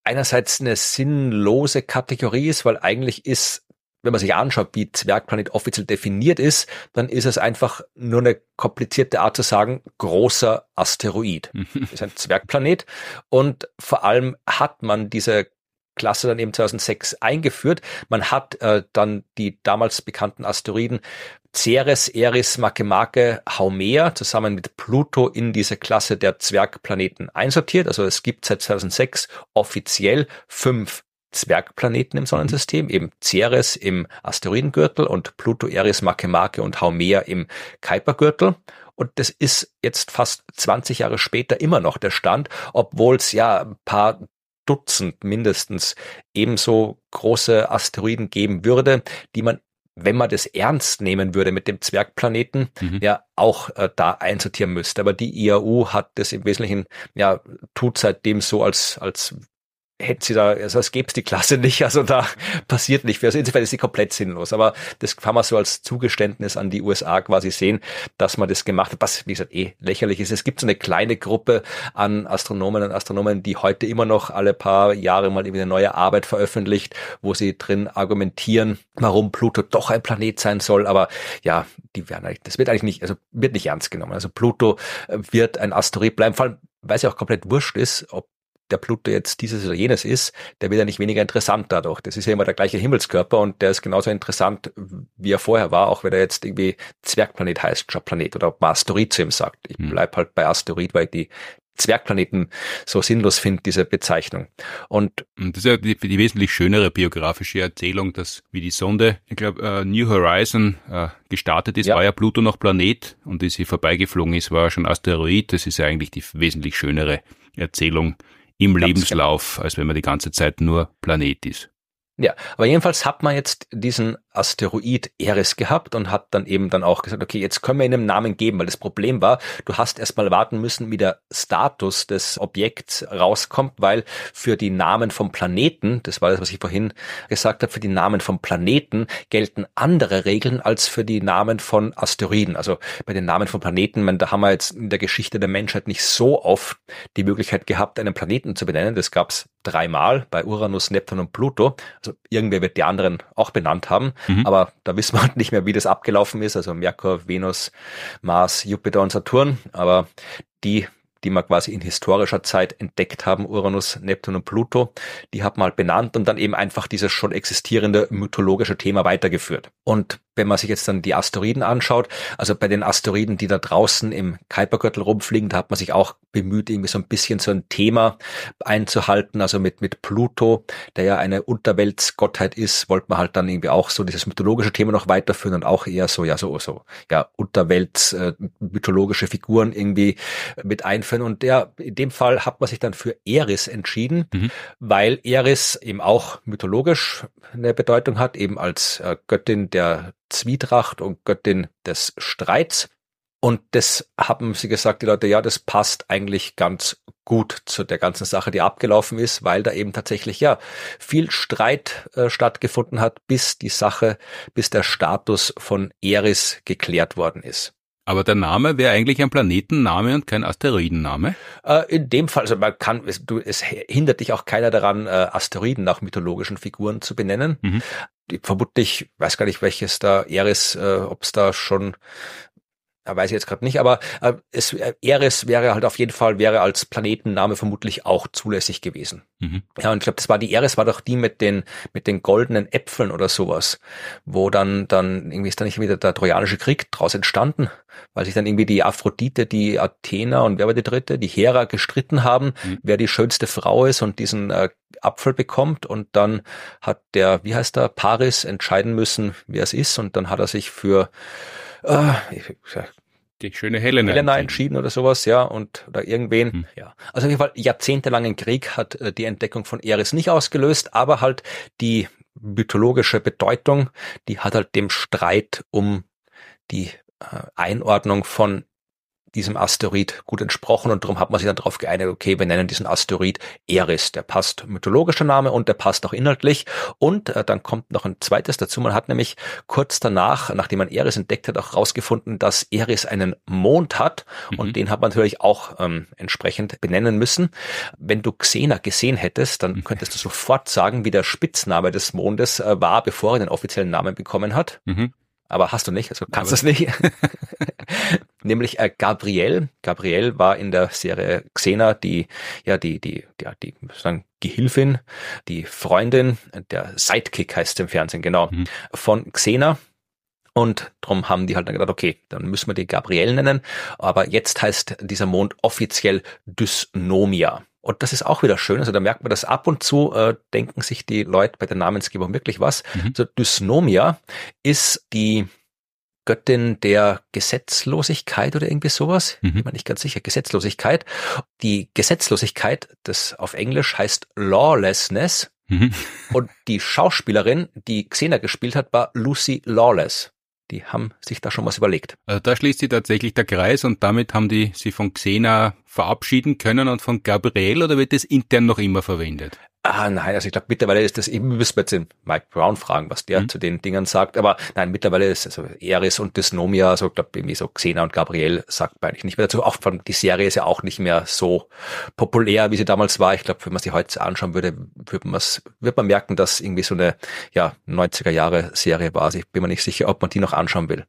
einerseits eine sinnlose Kategorie ist, weil eigentlich ist, wenn man sich anschaut, wie Zwergplanet offiziell definiert ist, dann ist es einfach nur eine komplizierte Art zu sagen, großer Asteroid. Das [LAUGHS] ist ein Zwergplanet und vor allem hat man diese Klasse dann eben 2006 eingeführt. Man hat äh, dann die damals bekannten Asteroiden Ceres, Eris, Makemake, Haumea zusammen mit Pluto in diese Klasse der Zwergplaneten einsortiert. Also es gibt seit 2006 offiziell fünf Zwergplaneten im Sonnensystem, eben Ceres im Asteroidengürtel und Pluto, Eris, Makemake und Haumea im Kuipergürtel. Und das ist jetzt fast 20 Jahre später immer noch der Stand, obwohl es ja ein paar Dutzend mindestens ebenso große Asteroiden geben würde, die man wenn man das ernst nehmen würde mit dem Zwergplaneten, mhm. ja auch äh, da einsortieren müsste. Aber die IAU hat das im Wesentlichen, ja, tut seitdem so, als, als hätte sie da, also es gäbe die Klasse [LAUGHS] nicht, also da passiert nicht viel. Also insofern ist sie komplett sinnlos. Aber das kann man so als Zugeständnis an die USA quasi sehen, dass man das gemacht hat, was, wie gesagt, eh lächerlich ist. Es gibt so eine kleine Gruppe an Astronomen und Astronomen, die heute immer noch alle paar Jahre mal irgendwie eine neue Arbeit veröffentlicht, wo sie drin argumentieren, warum Pluto doch ein Planet sein soll. Aber ja, die werden eigentlich, das wird eigentlich nicht, also wird nicht ernst genommen. Also Pluto wird ein Asteroid bleiben, vor allem, weil es ja auch komplett wurscht ist, ob der Pluto jetzt dieses oder jenes ist, der wird ja nicht weniger interessant dadurch. Das ist ja immer der gleiche Himmelskörper und der ist genauso interessant, wie er vorher war, auch wenn er jetzt irgendwie Zwergplanet heißt, statt Planet oder ob man Asteroid zu ihm sagt. Ich hm. bleib halt bei Asteroid, weil ich die Zwergplaneten so sinnlos finde, diese Bezeichnung. Und, das ist ja die, die, wesentlich schönere biografische Erzählung, dass wie die Sonde, ich glaube, uh, New Horizon uh, gestartet ist, ja. war ja Pluto noch Planet und wie sie vorbeigeflogen ist, war schon Asteroid. Das ist ja eigentlich die wesentlich schönere Erzählung im Ganz Lebenslauf, genau. als wenn man die ganze Zeit nur Planet ist. Ja, aber jedenfalls hat man jetzt diesen Asteroid Eris gehabt und hat dann eben dann auch gesagt, okay, jetzt können wir ihm einen Namen geben, weil das Problem war, du hast erstmal warten müssen, wie der Status des Objekts rauskommt, weil für die Namen vom Planeten, das war das, was ich vorhin gesagt habe, für die Namen vom Planeten gelten andere Regeln als für die Namen von Asteroiden. Also bei den Namen von Planeten, man, da haben wir jetzt in der Geschichte der Menschheit nicht so oft die Möglichkeit gehabt, einen Planeten zu benennen. Das gab's dreimal bei Uranus, Neptun und Pluto. Also irgendwer wird die anderen auch benannt haben, mhm. aber da wissen wir halt nicht mehr, wie das abgelaufen ist. Also Merkur, Venus, Mars, Jupiter und Saturn. Aber die die man quasi in historischer Zeit entdeckt haben, Uranus, Neptun und Pluto, die hat man halt benannt und dann eben einfach dieses schon existierende mythologische Thema weitergeführt. Und wenn man sich jetzt dann die Asteroiden anschaut, also bei den Asteroiden, die da draußen im Kuipergürtel rumfliegen, da hat man sich auch bemüht, irgendwie so ein bisschen so ein Thema einzuhalten. Also mit, mit Pluto, der ja eine Unterweltsgottheit ist, wollte man halt dann irgendwie auch so dieses mythologische Thema noch weiterführen und auch eher so, ja, so, so, ja, Unterwelts, äh, mythologische Figuren irgendwie mit einführen. Und ja, in dem Fall hat man sich dann für Eris entschieden, mhm. weil Eris eben auch mythologisch eine Bedeutung hat, eben als äh, Göttin der Zwietracht und Göttin des Streits. Und das haben sie gesagt, die Leute, ja, das passt eigentlich ganz gut zu der ganzen Sache, die abgelaufen ist, weil da eben tatsächlich ja viel Streit äh, stattgefunden hat, bis die Sache, bis der Status von Eris geklärt worden ist. Aber der Name wäre eigentlich ein Planetenname und kein Asteroidenname? Äh, in dem Fall, also man kann, es, du, es hindert dich auch keiner daran, äh, Asteroiden nach mythologischen Figuren zu benennen. Mhm. Vermutlich, weiß gar nicht, welches da Eris, äh, ob es da schon weiß ich jetzt gerade nicht, aber äh, es, äh, Eris wäre halt auf jeden Fall, wäre als Planetenname vermutlich auch zulässig gewesen. Mhm. Ja, und ich glaube, das war die Eris, war doch die mit den, mit den goldenen Äpfeln oder sowas, wo dann, dann irgendwie ist da nicht wieder der Trojanische Krieg draus entstanden, weil sich dann irgendwie die Aphrodite, die Athena und wer war die dritte, die Hera gestritten haben, mhm. wer die schönste Frau ist und diesen äh, Apfel bekommt und dann hat der, wie heißt der, Paris entscheiden müssen, wer es ist und dann hat er sich für äh, die schöne Helena, Helena entschieden oder sowas, ja, und oder irgendwen, hm. ja. Also auf jeden Fall jahrzehntelangen Krieg hat äh, die Entdeckung von Eris nicht ausgelöst, aber halt die mythologische Bedeutung, die hat halt dem Streit um die äh, Einordnung von diesem Asteroid gut entsprochen und darum hat man sich dann darauf geeinigt, okay, wir nennen diesen Asteroid Eris. Der passt mythologischer Name und der passt auch inhaltlich. Und äh, dann kommt noch ein zweites dazu. Man hat nämlich kurz danach, nachdem man Eris entdeckt hat, auch rausgefunden, dass Eris einen Mond hat mhm. und den hat man natürlich auch ähm, entsprechend benennen müssen. Wenn du Xena gesehen hättest, dann mhm. könntest du sofort sagen, wie der Spitzname des Mondes äh, war, bevor er den offiziellen Namen bekommen hat. Mhm aber hast du nicht, also kannst du es nicht. [LAUGHS] Nämlich äh, Gabrielle. Gabrielle war in der Serie Xena die, ja, die, die, ja, die, sagen, Gehilfin, die Freundin, der Sidekick heißt im Fernsehen, genau, mhm. von Xena. Und darum haben die halt dann gedacht, okay, dann müssen wir die Gabrielle nennen. Aber jetzt heißt dieser Mond offiziell Dysnomia. Und das ist auch wieder schön. Also da merkt man, dass ab und zu äh, denken sich die Leute bei der Namensgebung wirklich was. Mhm. Also Dysnomia ist die Göttin der Gesetzlosigkeit oder irgendwie sowas. Mhm. Ich bin nicht ganz sicher. Gesetzlosigkeit. Die Gesetzlosigkeit, das auf Englisch heißt Lawlessness. Mhm. Und die Schauspielerin, die Xena gespielt hat, war Lucy Lawless die haben sich da schon was überlegt. Also da schließt sich tatsächlich der Kreis und damit haben die sie von Xena verabschieden können und von Gabriel oder wird das intern noch immer verwendet? Ah, nein, also ich glaube, mittlerweile ist das eben, müssen wir jetzt den Mike Brown fragen, was der mhm. zu den Dingern sagt. Aber nein, mittlerweile ist also Eris und Dysnomia, also ich glaube, irgendwie so Xena und Gabriel sagt man eigentlich nicht mehr dazu. Auch von, die Serie ist ja auch nicht mehr so populär, wie sie damals war. Ich glaube, wenn man sie heute anschauen würde, würde man wird man merken, dass irgendwie so eine, ja, 90er Jahre Serie war. Also ich bin mir nicht sicher, ob man die noch anschauen will.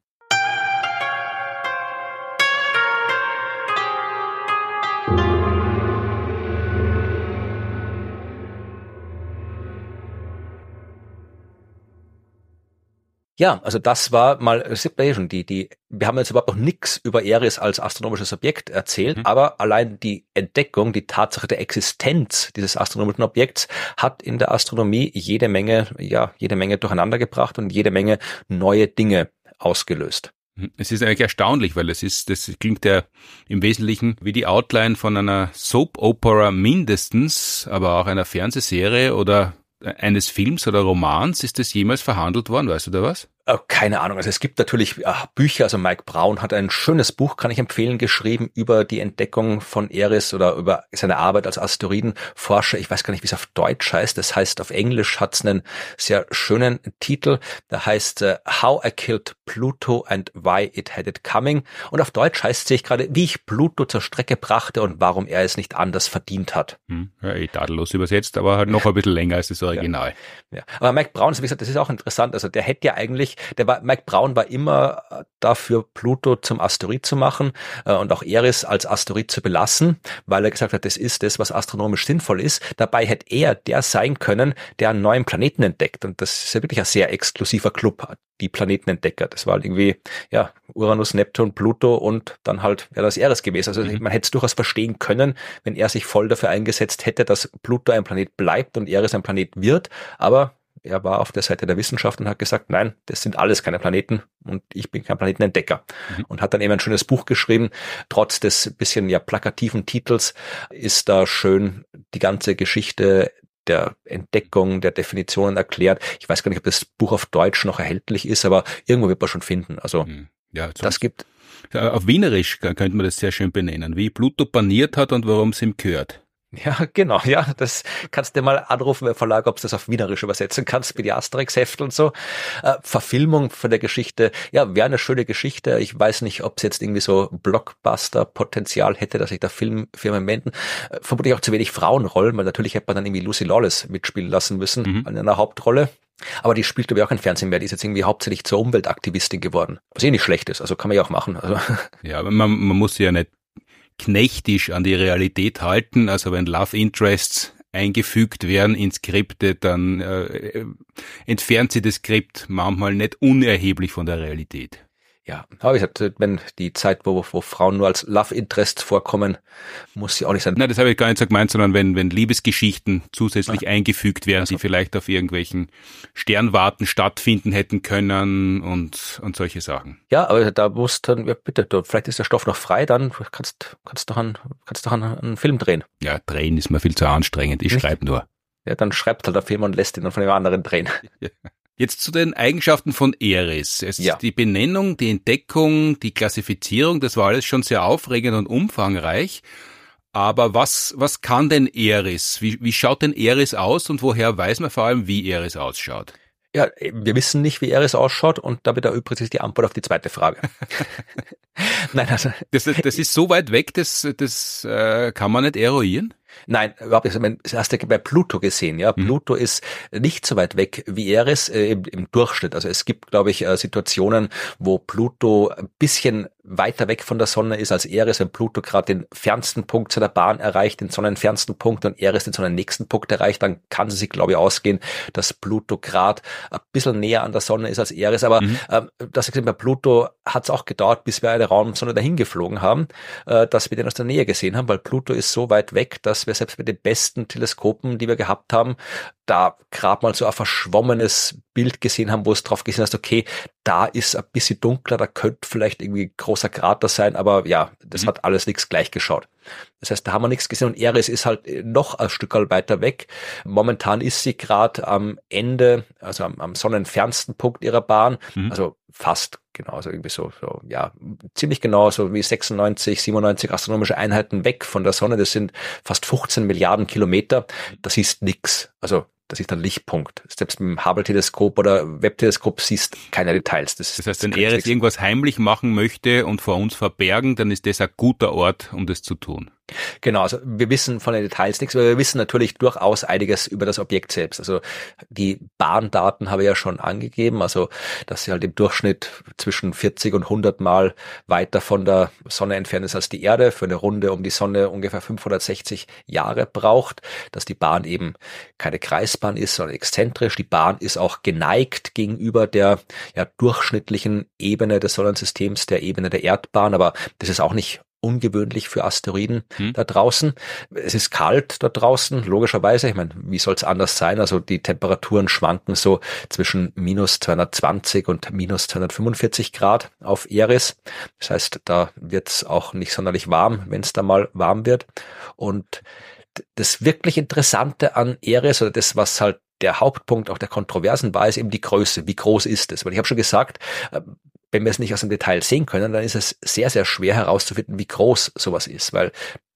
Ja, also das war mal Separation. Die, die, wir haben jetzt überhaupt noch nichts über Eris als astronomisches Objekt erzählt, mhm. aber allein die Entdeckung, die Tatsache der Existenz dieses astronomischen Objekts hat in der Astronomie jede Menge, ja, jede Menge durcheinander gebracht und jede Menge neue Dinge ausgelöst. Mhm. Es ist eigentlich erstaunlich, weil es ist, das klingt ja im Wesentlichen wie die Outline von einer Soap Opera mindestens, aber auch einer Fernsehserie oder eines Films oder Romans? Ist das jemals verhandelt worden? Weißt du da was? Äh, keine Ahnung. Also es gibt natürlich ach, Bücher. Also Mike Brown hat ein schönes Buch, kann ich empfehlen, geschrieben über die Entdeckung von Eris oder über seine Arbeit als Asteroidenforscher. Ich weiß gar nicht, wie es auf Deutsch heißt. Das heißt, auf Englisch hat es einen sehr schönen Titel. Der heißt uh, How I Killed Pluto and Why It Had It Coming. Und auf Deutsch heißt sehe ich gerade, wie ich Pluto zur Strecke brachte und warum er es nicht anders verdient hat. Hm, ja, eh tadellos übersetzt, aber halt noch ein bisschen länger als das Original. Ja. ja. Aber Mike Brown, wie gesagt, das ist auch interessant. Also der hätte ja eigentlich der war, Mike Brown war immer äh, dafür, Pluto zum Asteroid zu machen äh, und auch Eris als Asteroid zu belassen, weil er gesagt hat, das ist das, was astronomisch sinnvoll ist. Dabei hätte er der sein können, der einen neuen Planeten entdeckt. Und das ist ja wirklich ein sehr exklusiver Club, die Planetenentdecker. Das war halt irgendwie, ja, Uranus, Neptun, Pluto und dann halt wäre das Eris gewesen. Also mhm. man hätte es durchaus verstehen können, wenn er sich voll dafür eingesetzt hätte, dass Pluto ein Planet bleibt und Eris ein Planet wird. Aber er war auf der Seite der Wissenschaft und hat gesagt, nein, das sind alles keine Planeten und ich bin kein Planetenentdecker. Mhm. Und hat dann eben ein schönes Buch geschrieben. Trotz des bisschen ja plakativen Titels ist da schön die ganze Geschichte der Entdeckung, der Definitionen erklärt. Ich weiß gar nicht, ob das Buch auf Deutsch noch erhältlich ist, aber irgendwo wird man schon finden. Also mhm. ja, das gibt. Auf Wienerisch könnte man das sehr schön benennen, wie Pluto paniert hat und warum es ihm gehört. Ja, genau, ja, das kannst du dir mal anrufen, der Verlag, ob du das auf Wienerisch übersetzen kannst, wie die Asterix-Heftel und so. Äh, Verfilmung von der Geschichte, ja, wäre eine schöne Geschichte. Ich weiß nicht, ob es jetzt irgendwie so Blockbuster-Potenzial hätte, dass sich da Filmfirmen wenden. Äh, vermutlich auch zu wenig Frauenrollen, weil natürlich hätte man dann irgendwie Lucy Lawless mitspielen lassen müssen mhm. in einer Hauptrolle. Aber die spielt, glaube ich, auch kein Fernsehen mehr. Die ist jetzt irgendwie hauptsächlich zur Umweltaktivistin geworden. Was eh nicht schlecht ist. Also kann man ja auch machen. Also. Ja, aber man, man muss ja nicht knechtisch an die Realität halten. Also wenn Love Interests eingefügt werden in Skripte, dann äh, entfernt sie das Skript manchmal nicht unerheblich von der Realität. Ja, aber ich gesagt, wenn die Zeit, wo, wo Frauen nur als Love Interest vorkommen, muss sie auch nicht sein. Nein, das habe ich gar nicht so gemeint, sondern wenn, wenn Liebesgeschichten zusätzlich ah. eingefügt werden, also. die vielleicht auf irgendwelchen Sternwarten stattfinden hätten können und, und solche Sachen. Ja, aber da muss dann, ja bitte, du, vielleicht ist der Stoff noch frei, dann kannst, kannst doch einen, kannst doch einen, einen Film drehen. Ja, drehen ist mir viel zu anstrengend. Ich schreibe nur. Ja, dann schreibt halt der Film und lässt ihn dann von dem anderen drehen. Ja. [LAUGHS] Jetzt zu den Eigenschaften von Eris. Es ja. Die Benennung, die Entdeckung, die Klassifizierung, das war alles schon sehr aufregend und umfangreich. Aber was, was kann denn Eris? Wie, wie schaut denn Eris aus und woher weiß man vor allem, wie Eris ausschaut? Ja, wir wissen nicht, wie Eris ausschaut und damit erübrigt sich die Antwort auf die zweite Frage. [LAUGHS] [LAUGHS] Nein, also. Das, das ist so weit weg, das, das äh, kann man nicht eruieren? Nein, überhaupt nicht. Das hast du bei Pluto gesehen, ja. Mhm. Pluto ist nicht so weit weg wie Eris äh, im, im, Durchschnitt. Also es gibt, glaube ich, äh, Situationen, wo Pluto ein bisschen weiter weg von der Sonne ist als Eris, wenn Pluto gerade den fernsten Punkt seiner Bahn erreicht, den sonnenfernsten Punkt und Eris den sonnennächsten Punkt erreicht, dann kann sie sich, glaube ich, ausgehen, dass Pluto gerade ein bisschen näher an der Sonne ist als Eris. Aber mhm. ähm, das bei Pluto hat es auch gedauert, bis wir eine Raumsonne dahin geflogen haben, äh, dass wir den aus der Nähe gesehen haben, weil Pluto ist so weit weg, dass wir selbst mit den besten Teleskopen, die wir gehabt haben, da gerade mal so ein verschwommenes Bild gesehen haben, wo es drauf gesehen hast, okay, da ist ein bisschen dunkler, da könnte vielleicht irgendwie großer Krater sein, aber ja, das mhm. hat alles nichts gleich geschaut. Das heißt, da haben wir nichts gesehen und Eris ist halt noch ein Stück weiter weg. Momentan ist sie gerade am Ende, also am, am sonnenfernsten Punkt ihrer Bahn, mhm. also fast genau, also irgendwie so, so, ja, ziemlich genau, so wie 96, 97 astronomische Einheiten weg von der Sonne. Das sind fast 15 Milliarden Kilometer. Das ist nix. Also das ist ein Lichtpunkt. Selbst mit dem Hubble-Teleskop oder Webb-Teleskop siehst keine Details. Das, das heißt, wenn er jetzt irgendwas heimlich machen möchte und vor uns verbergen, dann ist das ein guter Ort, um das zu tun. Genau, also wir wissen von den Details nichts, aber wir wissen natürlich durchaus einiges über das Objekt selbst. Also die Bahndaten habe ich ja schon angegeben, also dass sie halt im Durchschnitt zwischen 40 und 100 Mal weiter von der Sonne entfernt ist als die Erde, für eine Runde um die Sonne ungefähr 560 Jahre braucht, dass die Bahn eben keine Kreisbahn ist, sondern exzentrisch. Die Bahn ist auch geneigt gegenüber der ja, durchschnittlichen Ebene des Sonnensystems, der Ebene der Erdbahn, aber das ist auch nicht ungewöhnlich für Asteroiden hm. da draußen. Es ist kalt da draußen, logischerweise. Ich meine, wie soll es anders sein? Also die Temperaturen schwanken so zwischen minus 220 und minus 245 Grad auf Eris. Das heißt, da wird es auch nicht sonderlich warm, wenn es da mal warm wird. Und das wirklich Interessante an Eris oder das, was halt der Hauptpunkt auch der Kontroversen war, ist eben die Größe. Wie groß ist es? Weil ich habe schon gesagt, äh, wenn wir es nicht aus dem Detail sehen können, dann ist es sehr, sehr schwer herauszufinden, wie groß sowas ist, weil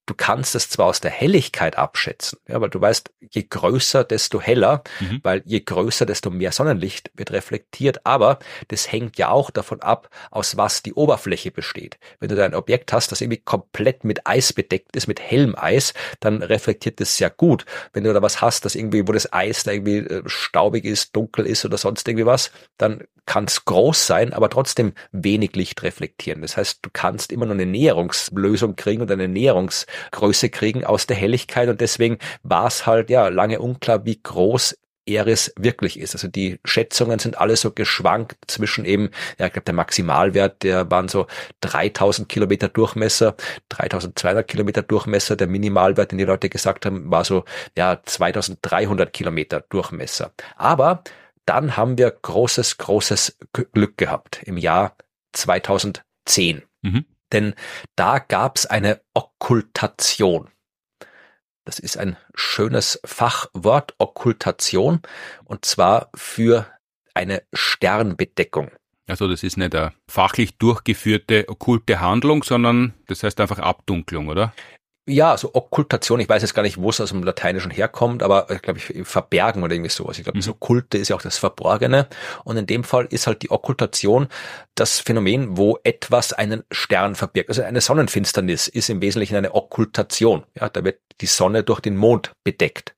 du kannst es zwar aus der Helligkeit abschätzen, ja, weil du weißt, je größer, desto heller, mhm. weil je größer, desto mehr Sonnenlicht wird reflektiert, aber das hängt ja auch davon ab, aus was die Oberfläche besteht. Wenn du da ein Objekt hast, das irgendwie komplett mit Eis bedeckt ist, mit hellem Eis, dann reflektiert das sehr gut. Wenn du da was hast, das irgendwie, wo das Eis da irgendwie äh, staubig ist, dunkel ist oder sonst irgendwie was, dann kann es groß sein, aber trotzdem wenig Licht reflektieren. Das heißt, du kannst immer nur eine Näherungslösung kriegen und eine Näherungsgröße kriegen aus der Helligkeit und deswegen war es halt ja lange unklar, wie groß Eris wirklich ist. Also die Schätzungen sind alle so geschwankt zwischen eben, ja, ich glaube, der Maximalwert, der waren so 3000 Kilometer Durchmesser, 3200 Kilometer Durchmesser. Der Minimalwert, den die Leute gesagt haben, war so, ja, 2300 Kilometer Durchmesser. Aber dann haben wir großes, großes Glück gehabt im Jahr 2010. Mhm. Denn da gab es eine Okkultation. Das ist ein schönes Fachwort, Okkultation, und zwar für eine Sternbedeckung. Also das ist nicht eine fachlich durchgeführte okkulte Handlung, sondern das heißt einfach Abdunklung, oder? Ja, also Okkultation, ich weiß jetzt gar nicht, wo es aus dem Lateinischen herkommt, aber äh, glaube ich, verbergen oder irgendwie sowas. Ich glaube, mhm. das Okkulte ist ja auch das Verborgene. Und in dem Fall ist halt die Okkultation das Phänomen, wo etwas einen Stern verbirgt. Also eine Sonnenfinsternis ist im Wesentlichen eine Okkultation. Ja, da wird die Sonne durch den Mond bedeckt.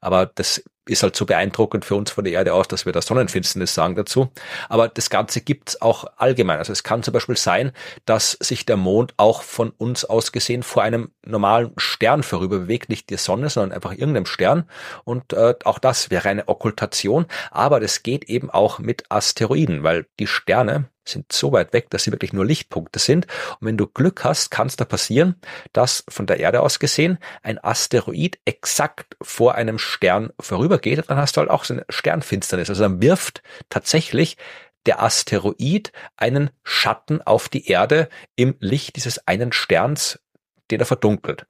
Aber das ist halt so beeindruckend für uns von der Erde aus, dass wir da Sonnenfinsternis sagen dazu. Aber das Ganze gibt's auch allgemein. Also es kann zum Beispiel sein, dass sich der Mond auch von uns aus gesehen vor einem normalen Stern vorüber bewegt, nicht die Sonne, sondern einfach irgendeinem Stern. Und äh, auch das wäre eine Okkultation. Aber das geht eben auch mit Asteroiden, weil die Sterne sind so weit weg, dass sie wirklich nur Lichtpunkte sind. Und wenn du Glück hast, kann es da passieren, dass von der Erde aus gesehen ein Asteroid exakt vor einem Stern vorübergeht. Dann hast du halt auch so eine Sternfinsternis. Also dann wirft tatsächlich der Asteroid einen Schatten auf die Erde im Licht dieses einen Sterns, den er verdunkelt.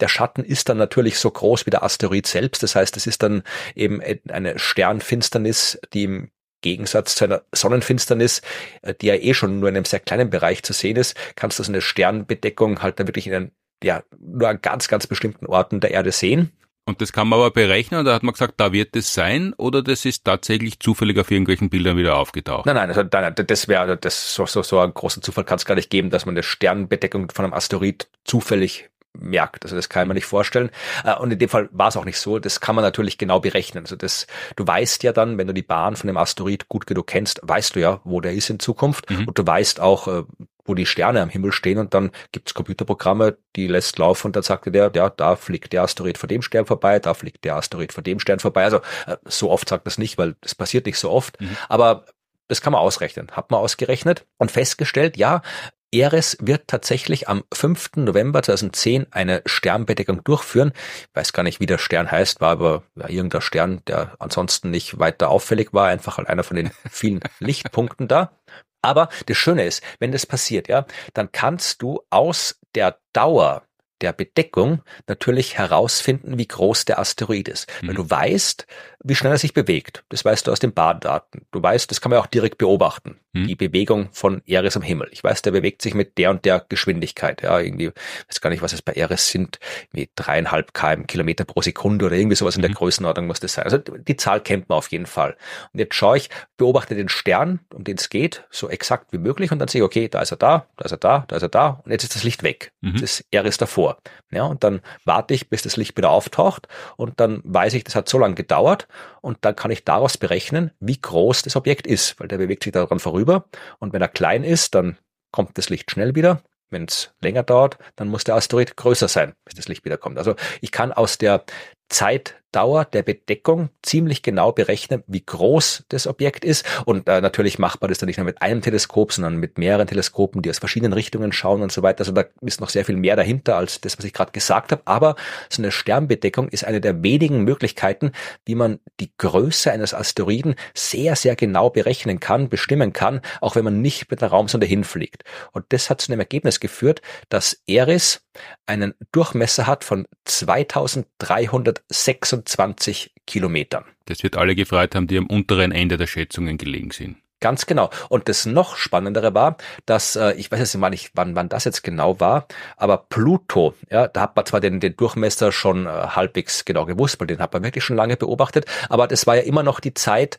Der Schatten ist dann natürlich so groß wie der Asteroid selbst. Das heißt, es ist dann eben eine Sternfinsternis, die im Gegensatz zu einer Sonnenfinsternis, äh, die ja eh schon nur in einem sehr kleinen Bereich zu sehen ist, kannst du so eine Sternbedeckung halt dann wirklich in einem, ja, nur an ganz, ganz bestimmten Orten der Erde sehen. Und das kann man aber berechnen, da hat man gesagt, da wird es sein, oder das ist tatsächlich zufällig auf irgendwelchen Bildern wieder aufgetaucht? Nein, nein, also das wäre, das so, so, so einen großen Zufall kann es gar nicht geben, dass man eine Sternbedeckung von einem Asteroid zufällig merkt. Also das kann man nicht vorstellen. Äh, und in dem Fall war es auch nicht so. Das kann man natürlich genau berechnen. Also das, du weißt ja dann, wenn du die Bahn von dem Asteroid gut genug kennst, weißt du ja, wo der ist in Zukunft. Mhm. Und du weißt auch, äh, wo die Sterne am Himmel stehen und dann gibt's Computerprogramme, die lässt laufen und dann sagte der, ja, da fliegt der Asteroid vor dem Stern vorbei, da fliegt der Asteroid vor dem Stern vorbei. Also äh, so oft sagt das nicht, weil das passiert nicht so oft. Mhm. Aber das kann man ausrechnen. Hat man ausgerechnet und festgestellt, ja, Eres wird tatsächlich am 5. November 2010 eine Sternbedeckung durchführen. Ich weiß gar nicht, wie der Stern heißt, war aber ja, irgendein Stern, der ansonsten nicht weiter auffällig war, einfach halt einer von den vielen [LAUGHS] Lichtpunkten da. Aber das Schöne ist, wenn das passiert, ja, dann kannst du aus der Dauer der Bedeckung natürlich herausfinden, wie groß der Asteroid ist. Mhm. Wenn du weißt, wie schnell er sich bewegt. Das weißt du aus den Bahndaten. Du weißt, das kann man auch direkt beobachten. Hm. Die Bewegung von Eris am Himmel. Ich weiß, der bewegt sich mit der und der Geschwindigkeit. Ja, irgendwie, weiß gar nicht, was es bei Eris sind, wie dreieinhalb km Kilometer pro Sekunde oder irgendwie sowas in der hm. Größenordnung muss das sein. Also die Zahl kennt man auf jeden Fall. Und jetzt schaue ich, beobachte den Stern, um den es geht, so exakt wie möglich und dann sehe ich, okay, da ist er da, da ist er da, da ist er da und jetzt ist das Licht weg. Mhm. Das ist Eris davor. Ja, und dann warte ich, bis das Licht wieder auftaucht und dann weiß ich, das hat so lange gedauert und dann kann ich daraus berechnen, wie groß das Objekt ist, weil der bewegt sich daran vorüber und wenn er klein ist, dann kommt das Licht schnell wieder. Wenn es länger dauert, dann muss der Asteroid größer sein, bis das Licht wiederkommt. Also ich kann aus der Zeitdauer der Bedeckung ziemlich genau berechnen, wie groß das Objekt ist. Und äh, natürlich macht man das dann nicht nur mit einem Teleskop, sondern mit mehreren Teleskopen, die aus verschiedenen Richtungen schauen und so weiter. Also da ist noch sehr viel mehr dahinter als das, was ich gerade gesagt habe. Aber so eine Sternbedeckung ist eine der wenigen Möglichkeiten, wie man die Größe eines Asteroiden sehr, sehr genau berechnen kann, bestimmen kann, auch wenn man nicht mit einer Raumsonde hinfliegt. Und das hat zu einem Ergebnis geführt, dass Eris einen Durchmesser hat von 2326 Kilometern. Das wird alle gefreut haben, die am unteren Ende der Schätzungen gelegen sind. Ganz genau. Und das noch Spannendere war, dass, äh, ich weiß jetzt nicht, wann, wann das jetzt genau war, aber Pluto, ja, da hat man zwar den, den Durchmesser schon äh, halbwegs genau gewusst, weil den hat man wirklich schon lange beobachtet, aber das war ja immer noch die Zeit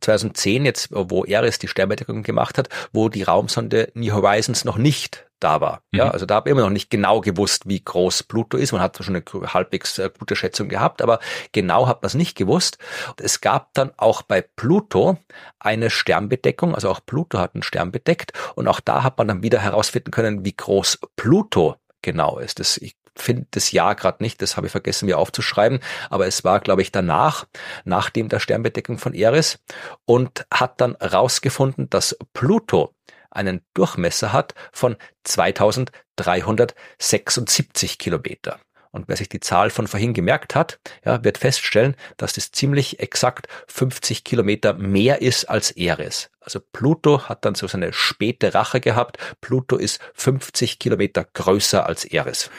2010 jetzt, wo Eris die Sternbedeckung gemacht hat, wo die Raumsonde New Horizons noch nicht da war. Mhm. Ja, also da habe ich immer noch nicht genau gewusst, wie groß Pluto ist. Man hat schon eine halbwegs äh, gute Schätzung gehabt, aber genau hat man es nicht gewusst. Es gab dann auch bei Pluto eine Sternbedeckung, also auch Pluto hat einen Stern bedeckt und auch da hat man dann wieder herausfinden können, wie groß Pluto genau ist. Das, ich finde das Jahr gerade nicht, das habe ich vergessen mir aufzuschreiben, aber es war, glaube ich, danach, nachdem der Sternbedeckung von Eris und hat dann rausgefunden, dass Pluto einen Durchmesser hat von 2376 Kilometer. Und wer sich die Zahl von vorhin gemerkt hat, ja, wird feststellen, dass das ziemlich exakt 50 Kilometer mehr ist als Eris. Also Pluto hat dann so seine späte Rache gehabt. Pluto ist 50 Kilometer größer als Eris.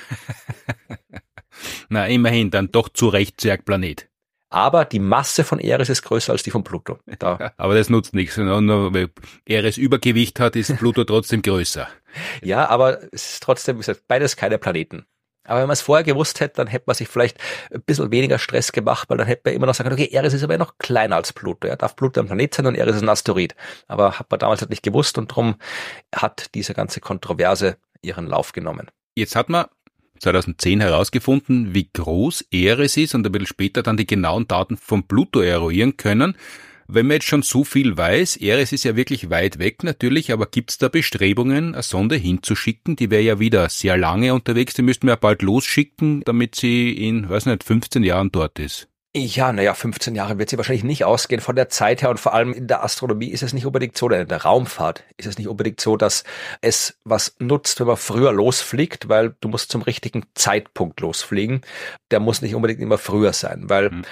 [LAUGHS] Na, immerhin, dann doch zu Recht Zwergplanet aber die Masse von Eris ist größer als die von Pluto. Da. [LAUGHS] aber das nutzt nichts. Nur weil Eris Übergewicht hat, ist Pluto trotzdem größer. [LAUGHS] Ja, aber es ist trotzdem ist beides keine Planeten. Aber wenn man es vorher gewusst hätte, dann hätte man sich vielleicht ein bisschen weniger Stress gemacht, weil dann hätte man immer noch sagen können, okay, Eris ist aber ja noch kleiner als Pluto. Ja, darf Pluto ein Planet sein und Eris ist ein Asteroid. Aber hat man damals halt nicht gewusst und darum hat diese ganze Kontroverse ihren Lauf genommen. Jetzt hat man 2010 herausgefunden, wie groß Eris ist und ein bisschen später dann die genauen Daten von Pluto eruieren können. Wenn man jetzt schon so viel weiß, Eris ist ja wirklich weit weg natürlich, aber gibt es da Bestrebungen, eine Sonde hinzuschicken? Die wäre ja wieder sehr lange unterwegs, die müssten wir ja bald losschicken, damit sie in, weiß nicht, 15 Jahren dort ist. Ja, naja, 15 Jahre wird sie wahrscheinlich nicht ausgehen von der Zeit her und vor allem in der Astronomie ist es nicht unbedingt so, oder in der Raumfahrt ist es nicht unbedingt so, dass es was nutzt, wenn man früher losfliegt, weil du musst zum richtigen Zeitpunkt losfliegen. Der muss nicht unbedingt immer früher sein, weil mhm.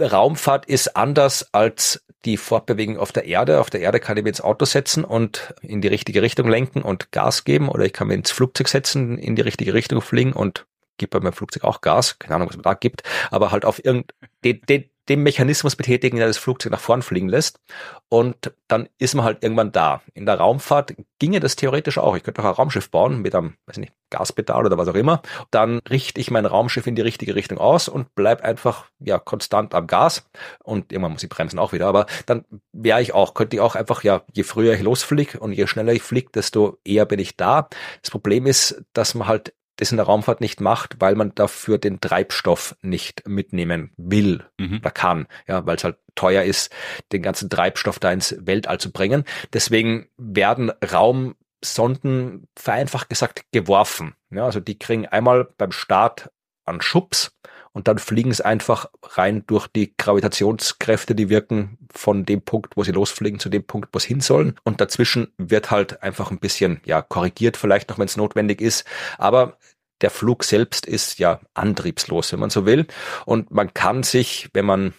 Raumfahrt ist anders als die Fortbewegung auf der Erde. Auf der Erde kann ich mir ins Auto setzen und in die richtige Richtung lenken und Gas geben oder ich kann mir ins Flugzeug setzen, in die richtige Richtung fliegen und gibt bei meinem Flugzeug auch Gas, keine Ahnung, was man da gibt, aber halt auf irgendein, den, den, den Mechanismus betätigen, der das Flugzeug nach vorn fliegen lässt. Und dann ist man halt irgendwann da. In der Raumfahrt ginge das theoretisch auch. Ich könnte auch ein Raumschiff bauen mit einem, weiß nicht, Gaspedal oder was auch immer. Dann richte ich mein Raumschiff in die richtige Richtung aus und bleib einfach, ja, konstant am Gas. Und irgendwann muss ich bremsen auch wieder. Aber dann wäre ich auch, könnte ich auch einfach, ja, je früher ich losfliege und je schneller ich fliege, desto eher bin ich da. Das Problem ist, dass man halt das in der Raumfahrt nicht macht, weil man dafür den Treibstoff nicht mitnehmen will mhm. oder kann, ja, weil es halt teuer ist, den ganzen Treibstoff da ins Weltall zu bringen. Deswegen werden Raumsonden vereinfacht gesagt geworfen. Ja, also die kriegen einmal beim Start an Schubs und dann fliegen sie einfach rein durch die Gravitationskräfte, die wirken von dem Punkt, wo sie losfliegen, zu dem Punkt, wo sie hin sollen. Und dazwischen wird halt einfach ein bisschen, ja, korrigiert vielleicht noch, wenn es notwendig ist. Aber der Flug selbst ist ja antriebslos, wenn man so will. Und man kann sich, wenn man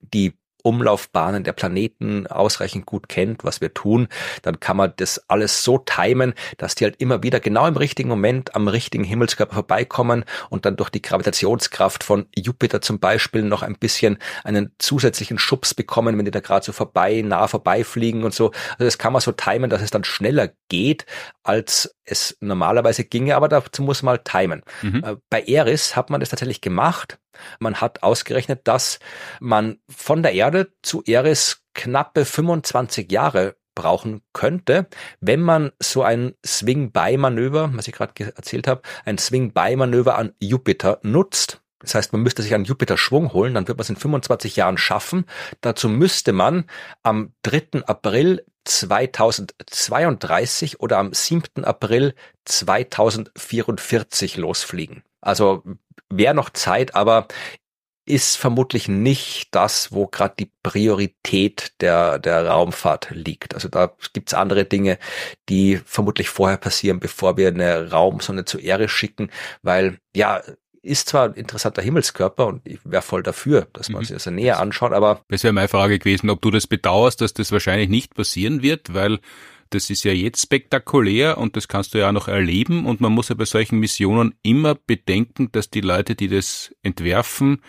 die Umlaufbahnen der Planeten ausreichend gut kennt, was wir tun, dann kann man das alles so timen, dass die halt immer wieder genau im richtigen Moment am richtigen Himmelskörper vorbeikommen und dann durch die Gravitationskraft von Jupiter zum Beispiel noch ein bisschen einen zusätzlichen Schubs bekommen, wenn die da gerade so vorbei, nah vorbeifliegen und so. Also das kann man so timen, dass es dann schneller geht, als es normalerweise ginge, aber dazu muss man halt timen. Mhm. Äh, bei Eris hat man das tatsächlich gemacht. Man hat ausgerechnet, dass man von der Erde zu Eris knappe 25 Jahre brauchen könnte, wenn man so ein Swing-By-Manöver, was ich gerade erzählt habe, ein Swing-By-Manöver an Jupiter nutzt. Das heißt, man müsste sich einen Jupiter Schwung holen, dann wird man es in 25 Jahren schaffen. Dazu müsste man am 3. April 2032 oder am 7. April 2044 losfliegen. Also wäre noch Zeit, aber ist vermutlich nicht das, wo gerade die Priorität der, der Raumfahrt liegt. Also da gibt's andere Dinge, die vermutlich vorher passieren, bevor wir eine Raumsonde zur Erde schicken, weil ja, ist zwar ein interessanter Himmelskörper und ich wäre voll dafür, dass man mhm. sich das näher anschaut, aber. Das wäre meine Frage gewesen, ob du das bedauerst, dass das wahrscheinlich nicht passieren wird, weil das ist ja jetzt spektakulär und das kannst du ja auch noch erleben und man muss ja bei solchen Missionen immer bedenken, dass die Leute, die das entwerfen,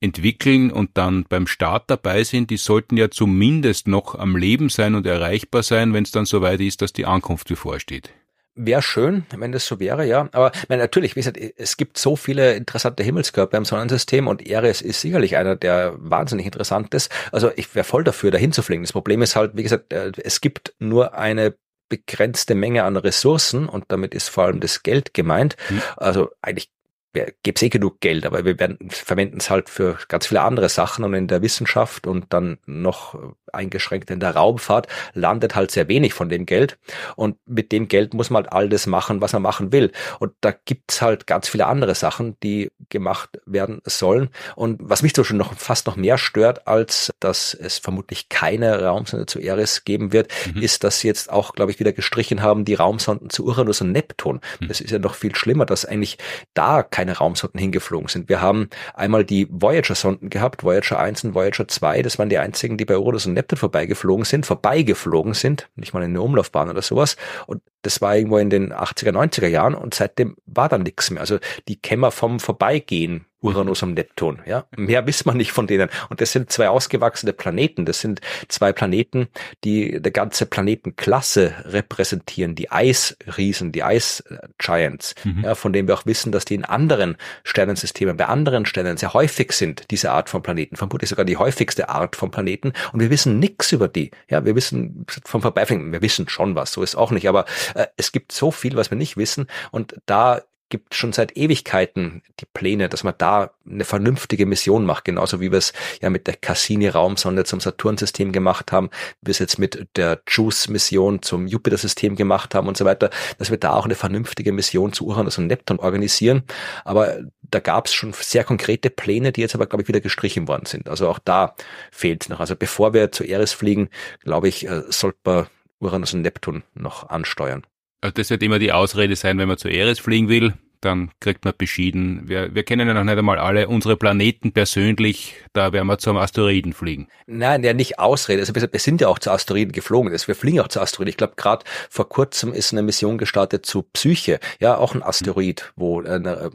entwickeln und dann beim Start dabei sind, die sollten ja zumindest noch am Leben sein und erreichbar sein, wenn es dann soweit ist, dass die Ankunft bevorsteht. Wäre schön, wenn das so wäre, ja. Aber meine, natürlich, wie gesagt, es gibt so viele interessante Himmelskörper im Sonnensystem und Eris ist sicherlich einer, der wahnsinnig interessant ist. Also ich wäre voll dafür, dahin zu fliegen. Das Problem ist halt, wie gesagt, äh, es gibt nur eine begrenzte Menge an Ressourcen und damit ist vor allem das Geld gemeint. Mhm. Also eigentlich gäbe es eh genug Geld, aber wir werden, verwenden es halt für ganz viele andere Sachen und in der Wissenschaft und dann noch eingeschränkt in der Raumfahrt landet halt sehr wenig von dem Geld und mit dem Geld muss man halt all das machen, was man machen will und da gibt's halt ganz viele andere Sachen, die gemacht werden sollen und was mich so schon noch fast noch mehr stört, als dass es vermutlich keine Raumsonde zu Eris geben wird, mhm. ist, dass sie jetzt auch, glaube ich, wieder gestrichen haben, die Raumsonden zu Uranus und Neptun. Mhm. Das ist ja noch viel schlimmer, dass eigentlich da keine keine Raumsonden hingeflogen sind. Wir haben einmal die Voyager-Sonden gehabt, Voyager 1 und Voyager 2, das waren die einzigen, die bei Uranus und Neptun vorbeigeflogen sind, vorbeigeflogen sind, nicht mal in eine Umlaufbahn oder sowas. Und das war irgendwo in den 80er, 90er Jahren und seitdem war dann nichts mehr. Also die Kämmer vom Vorbeigehen Uranus und Neptun. Ja, mehr [LAUGHS] wissen man nicht von denen. Und das sind zwei ausgewachsene Planeten. Das sind zwei Planeten, die eine ganze Planetenklasse repräsentieren. Die Eisriesen, die Ice Giants, mhm. ja, von denen wir auch wissen, dass die in anderen Sternensystemen, bei anderen Sternen sehr häufig sind, diese Art von Planeten. Vermutlich sogar die häufigste Art von Planeten. Und wir wissen nichts über die. Ja, wir wissen vom Vorbeifliegen, wir wissen schon was. So ist auch nicht. Aber äh, es gibt so viel, was wir nicht wissen. Und da gibt schon seit Ewigkeiten die Pläne, dass man da eine vernünftige Mission macht, genauso wie wir es ja mit der Cassini-Raumsonde zum Saturn-System gemacht haben, wie wir es jetzt mit der JUICE-Mission zum Jupiter-System gemacht haben und so weiter, dass wir da auch eine vernünftige Mission zu Uranus und Neptun organisieren. Aber da gab es schon sehr konkrete Pläne, die jetzt aber, glaube ich, wieder gestrichen worden sind. Also auch da fehlt noch. Also bevor wir zu Eris fliegen, glaube ich, äh, sollte man Uranus und Neptun noch ansteuern. Also das wird immer die Ausrede sein, wenn man zu Eris fliegen will dann kriegt man beschieden. Wir, wir kennen ja noch nicht einmal alle unsere Planeten persönlich, da werden wir zum Asteroiden fliegen. Nein, ja nicht Ausrede. Also wir sind ja auch zu Asteroiden geflogen. Also wir fliegen auch zu Asteroiden. Ich glaube, gerade vor kurzem ist eine Mission gestartet zu Psyche. Ja, auch ein Asteroid, wo eine,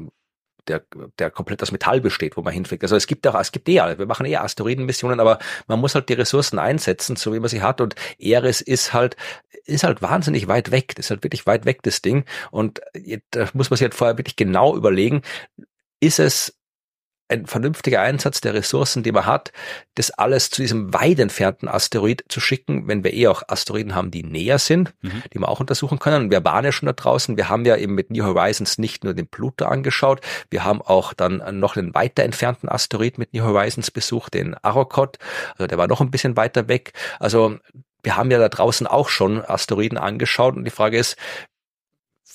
der, der komplett aus Metall besteht, wo man hinfliegt. Also es gibt auch, es gibt eh alle. Wir machen eher Asteroidenmissionen, aber man muss halt die Ressourcen einsetzen, so wie man sie hat. Und Eris ist halt, ist halt wahnsinnig weit weg. Das ist halt wirklich weit weg, das Ding. Und da muss man sich halt vorher wirklich genau überlegen, ist es ein vernünftiger Einsatz der Ressourcen, die man hat, das alles zu diesem weit entfernten Asteroid zu schicken, wenn wir eh auch Asteroiden haben, die näher sind, mhm. die wir auch untersuchen können. Wir waren ja schon da draußen. Wir haben ja eben mit New Horizons nicht nur den Pluto angeschaut, wir haben auch dann noch einen weiter entfernten Asteroid mit New Horizons besucht, den Arrokoth. Also der war noch ein bisschen weiter weg. Also wir haben ja da draußen auch schon Asteroiden angeschaut und die Frage ist,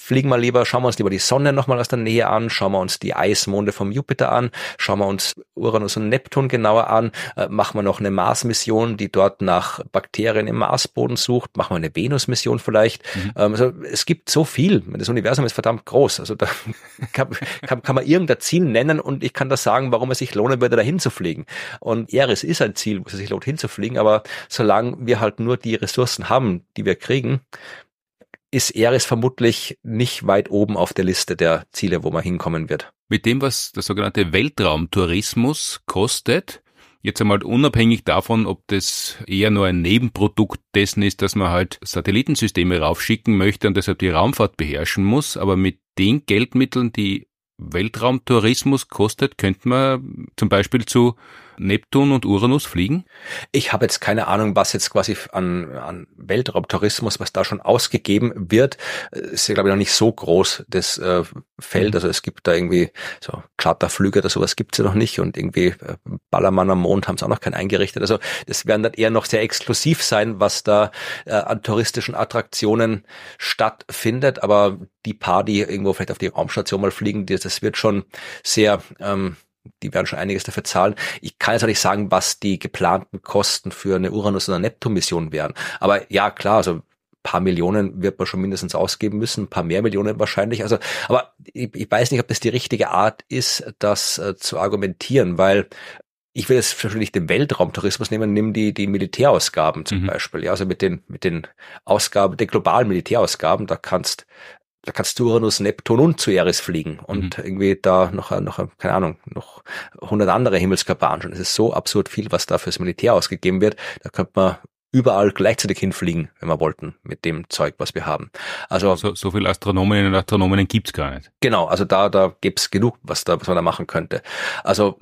fliegen wir lieber, schauen wir uns lieber die Sonne nochmal aus der Nähe an, schauen wir uns die Eismonde vom Jupiter an, schauen wir uns Uranus und Neptun genauer an, äh, machen wir noch eine Mars-Mission, die dort nach Bakterien im Marsboden sucht, machen wir eine Venus-Mission vielleicht. Mhm. Ähm, also es gibt so viel. Das Universum ist verdammt groß. Also da [LAUGHS] kann, kann, kann man irgendein Ziel nennen und ich kann da sagen, warum es sich lohnen würde, dahin zu fliegen. Und Eris ist ein Ziel, wo es sich lohnt hinzufliegen, aber solange wir halt nur die Ressourcen haben, die wir kriegen, ist Eris vermutlich nicht weit oben auf der Liste der Ziele, wo man hinkommen wird. Mit dem, was der sogenannte Weltraumtourismus kostet, jetzt einmal unabhängig davon, ob das eher nur ein Nebenprodukt dessen ist, dass man halt Satellitensysteme raufschicken möchte und deshalb die Raumfahrt beherrschen muss, aber mit den Geldmitteln, die Weltraumtourismus kostet, könnte man zum Beispiel zu Neptun und Uranus fliegen? Ich habe jetzt keine Ahnung, was jetzt quasi an, an Weltraumtourismus, was da schon ausgegeben wird. Ist ja, glaube ich, noch nicht so groß, das äh, Feld. Mhm. Also es gibt da irgendwie so Charterflüge oder sowas gibt's ja noch nicht und irgendwie äh, Ballermann am Mond haben sie auch noch keinen eingerichtet. Also das werden dann eher noch sehr exklusiv sein, was da äh, an touristischen Attraktionen stattfindet. Aber die paar, die irgendwo vielleicht auf die Raumstation mal fliegen, das wird schon sehr ähm, die werden schon einiges dafür zahlen. Ich kann jetzt auch nicht sagen, was die geplanten Kosten für eine Uranus- oder Neptun-Mission wären. Aber ja, klar, also paar Millionen wird man schon mindestens ausgeben müssen, ein paar mehr Millionen wahrscheinlich. Also, aber ich, ich weiß nicht, ob das die richtige Art ist, das äh, zu argumentieren, weil ich will jetzt natürlich den Weltraumtourismus nehmen, nimm die, die Militärausgaben zum mhm. Beispiel. Ja, also mit den, mit den Ausgaben, den globalen Militärausgaben, da kannst da kannst du Uranus, Neptun und zu Eris fliegen und mhm. irgendwie da noch, noch, keine Ahnung, noch hundert andere Himmelskörper anschauen. Es ist so absurd viel, was da fürs Militär ausgegeben wird. Da könnte man überall gleichzeitig hinfliegen, wenn wir wollten, mit dem Zeug, was wir haben. Also so, so viel Astronominnen und Astronomen gibt's gar nicht. Genau, also da da gibt's genug, was da was man da machen könnte. Also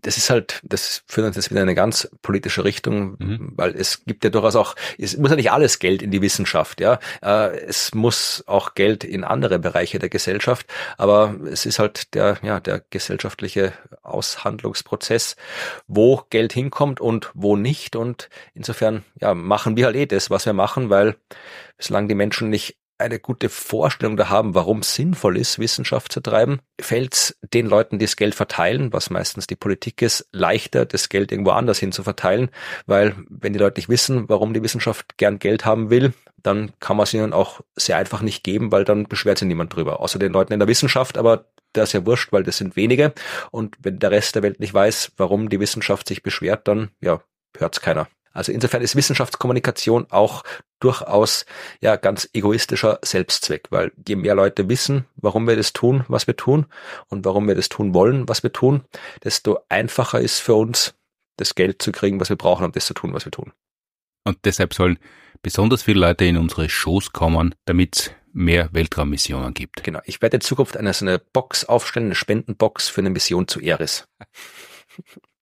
das ist halt, das führt uns jetzt wieder in eine ganz politische Richtung, mhm. weil es gibt ja durchaus auch, es muss ja nicht alles Geld in die Wissenschaft, ja. Äh, es muss auch Geld in andere Bereiche der Gesellschaft, aber es ist halt der, ja, der gesellschaftliche Aushandlungsprozess, wo Geld hinkommt und wo nicht. Und insofern, ja, machen wir halt eh das, was wir machen, weil bislang die Menschen nicht eine gute Vorstellung da haben, warum sinnvoll ist, Wissenschaft zu treiben, fällt es den Leuten, die das Geld verteilen, was meistens die Politik ist, leichter, das Geld irgendwo anders hin zu verteilen, weil wenn die Leute nicht wissen, warum die Wissenschaft gern Geld haben will, dann kann man es ihnen auch sehr einfach nicht geben, weil dann beschwert sich niemand drüber, außer den Leuten in der Wissenschaft, aber das ist ja wurscht, weil das sind wenige. Und wenn der Rest der Welt nicht weiß, warum die Wissenschaft sich beschwert, dann ja, hört's keiner. Also insofern ist Wissenschaftskommunikation auch durchaus ja ganz egoistischer Selbstzweck, weil je mehr Leute wissen, warum wir das tun, was wir tun und warum wir das tun wollen, was wir tun, desto einfacher ist für uns, das Geld zu kriegen, was wir brauchen, um das zu tun, was wir tun. Und deshalb sollen besonders viele Leute in unsere Shows kommen, damit es mehr Weltraummissionen gibt. Genau. Ich werde in Zukunft eine so eine Box aufstellen, eine Spendenbox für eine Mission zu Eris. [LAUGHS]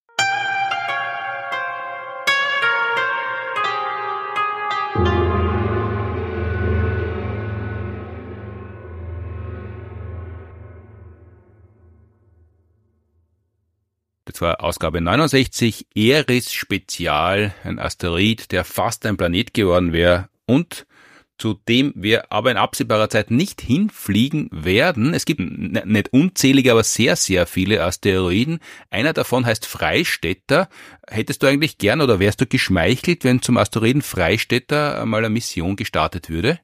Das war Ausgabe 69, Eris Spezial, ein Asteroid, der fast ein Planet geworden wäre und zu dem wir aber in absehbarer Zeit nicht hinfliegen werden. Es gibt nicht unzählige, aber sehr, sehr viele Asteroiden. Einer davon heißt Freistädter. Hättest du eigentlich gern oder wärst du geschmeichelt, wenn zum Asteroiden Freistädter mal eine Mission gestartet würde?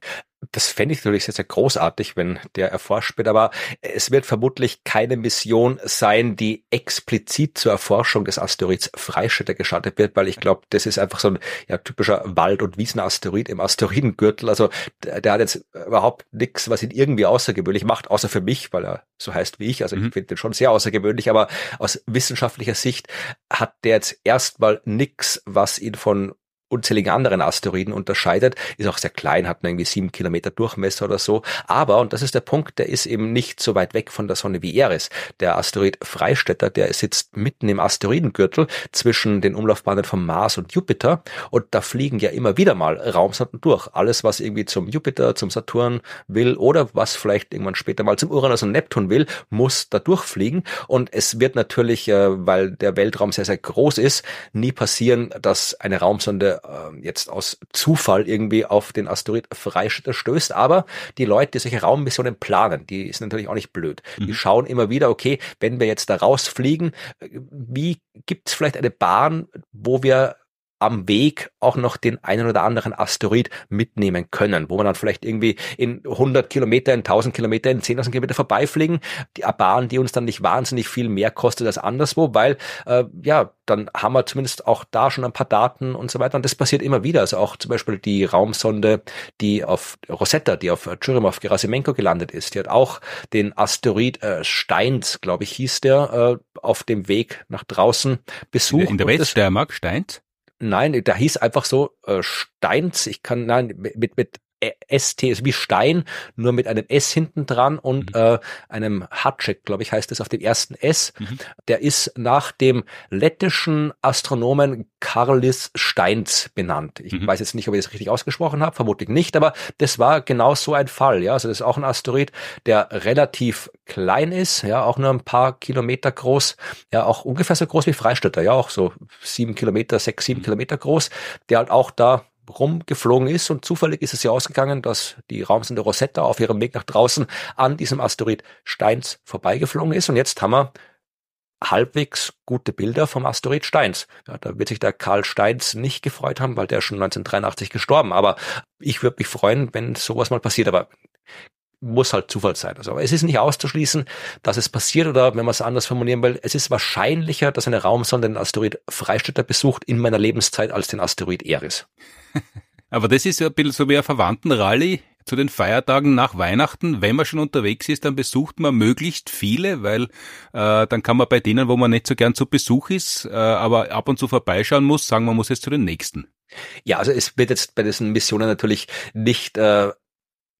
Das fände ich natürlich sehr, sehr großartig, wenn der erforscht wird, aber es wird vermutlich keine Mission sein, die explizit zur Erforschung des Asteroids Freistädter gestartet wird, weil ich glaube, das ist einfach so ein ja, typischer Wald- und Wiesenasteroid im Asteroidengürtel. Also der, der hat jetzt überhaupt nichts, was ihn irgendwie außergewöhnlich macht, außer für mich, weil er so heißt wie ich. Also ich mhm. finde den schon sehr außergewöhnlich, aber aus wissenschaftlicher Sicht hat der jetzt erstmal nichts, was ihn von unzählige anderen Asteroiden unterscheidet, ist auch sehr klein, hat nur irgendwie sieben Kilometer Durchmesser oder so. Aber, und das ist der Punkt, der ist eben nicht so weit weg von der Sonne wie Eris. Der Asteroid Freistädter, der sitzt mitten im Asteroidengürtel zwischen den Umlaufbahnen von Mars und Jupiter und da fliegen ja immer wieder mal Raumsonden durch. Alles, was irgendwie zum Jupiter, zum Saturn will oder was vielleicht irgendwann später mal zum Uranus und Neptun will, muss da durchfliegen. Und es wird natürlich, äh, weil der Weltraum sehr, sehr groß ist, nie passieren, dass eine Raumsonde äh, jetzt aus Zufall irgendwie auf den Asteroid Freistädter stößt. Aber die Leute, die solche Raummissionen planen, die sind natürlich auch nicht blöd. Mhm. Die schauen immer wieder, okay, wenn wir jetzt da rausfliegen, äh, wie gibt es vielleicht eine Bahn, wo wir am Weg auch noch den einen oder anderen Asteroid mitnehmen können, wo man dann vielleicht irgendwie in 100 Kilometer, in 1000 Kilometer, in 10.000 Kilometer vorbeifliegen, die Bahn, die uns dann nicht wahnsinnig viel mehr kostet als anderswo, weil äh, ja, dann haben wir zumindest auch da schon ein paar Daten und so weiter. Und das passiert immer wieder. Also auch zum Beispiel die Raumsonde, die auf Rosetta, die auf Churyumov Gerasimenko gelandet ist, die hat auch den Asteroid äh, Steins, glaube ich, hieß der, äh, auf dem Weg nach draußen besucht. In der Weststeiermark, Steins? Nein, da hieß einfach so äh, Steins. Ich kann nein mit mit ST ist wie Stein, nur mit einem S hinten dran und mhm. äh, einem Hatschek, glaube ich, heißt es auf dem ersten S. Mhm. Der ist nach dem lettischen Astronomen Karlis Steins benannt. Ich mhm. weiß jetzt nicht, ob ich das richtig ausgesprochen habe, vermutlich nicht, aber das war genau so ein Fall. Ja, also das ist auch ein Asteroid, der relativ klein ist, ja, auch nur ein paar Kilometer groß, ja, auch ungefähr so groß wie Freistädter, ja, auch so sieben Kilometer, sechs, sieben mhm. Kilometer groß, der halt auch da rumgeflogen ist und zufällig ist es ja ausgegangen, dass die Raumsonde Rosetta auf ihrem Weg nach draußen an diesem Asteroid Steins vorbeigeflogen ist und jetzt haben wir halbwegs gute Bilder vom Asteroid Steins. Ja, da wird sich der Karl Steins nicht gefreut haben, weil der ist schon 1983 gestorben. Aber ich würde mich freuen, wenn sowas mal passiert. Aber muss halt Zufall sein. Also es ist nicht auszuschließen, dass es passiert oder wenn man es anders formulieren will, es ist wahrscheinlicher, dass eine Raumsonde den Asteroid Freistädter besucht in meiner Lebenszeit als den Asteroid Eris. [LAUGHS] Aber das ist ja ein bisschen so wie ein Verwandtenrallye zu den Feiertagen nach Weihnachten. Wenn man schon unterwegs ist, dann besucht man möglichst viele, weil äh, dann kann man bei denen, wo man nicht so gern zu Besuch ist, äh, aber ab und zu vorbeischauen muss, sagen, man muss jetzt zu den nächsten. Ja, also es wird jetzt bei diesen Missionen natürlich nicht äh,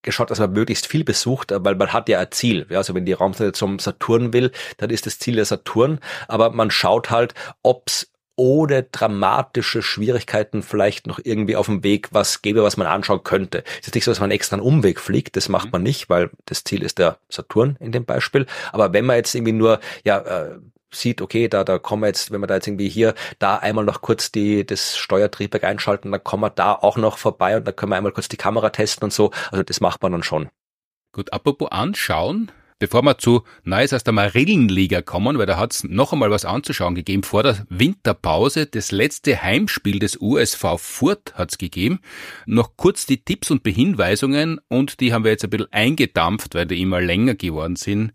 geschaut, dass man möglichst viel besucht, weil man hat ja ein Ziel. Ja, also wenn die Raumsonde zum Saturn will, dann ist das Ziel der Saturn. Aber man schaut halt, ob's ohne dramatische Schwierigkeiten vielleicht noch irgendwie auf dem Weg was gäbe, was man anschauen könnte. Es ist nicht so, dass man extra einen Umweg fliegt, das macht mhm. man nicht, weil das Ziel ist der Saturn in dem Beispiel. Aber wenn man jetzt irgendwie nur, ja, äh, sieht, okay, da, da kommen wir jetzt, wenn wir da jetzt irgendwie hier, da einmal noch kurz die, das Steuertriebwerk einschalten, dann kommen wir da auch noch vorbei und dann können wir einmal kurz die Kamera testen und so. Also das macht man dann schon. Gut, apropos anschauen, bevor wir zu Neues aus der Marillenliga kommen, weil da hat es noch einmal was anzuschauen gegeben. Vor der Winterpause, das letzte Heimspiel des USV Furt hat es gegeben. Noch kurz die Tipps und Behinweisungen und die haben wir jetzt ein bisschen eingedampft, weil die immer länger geworden sind.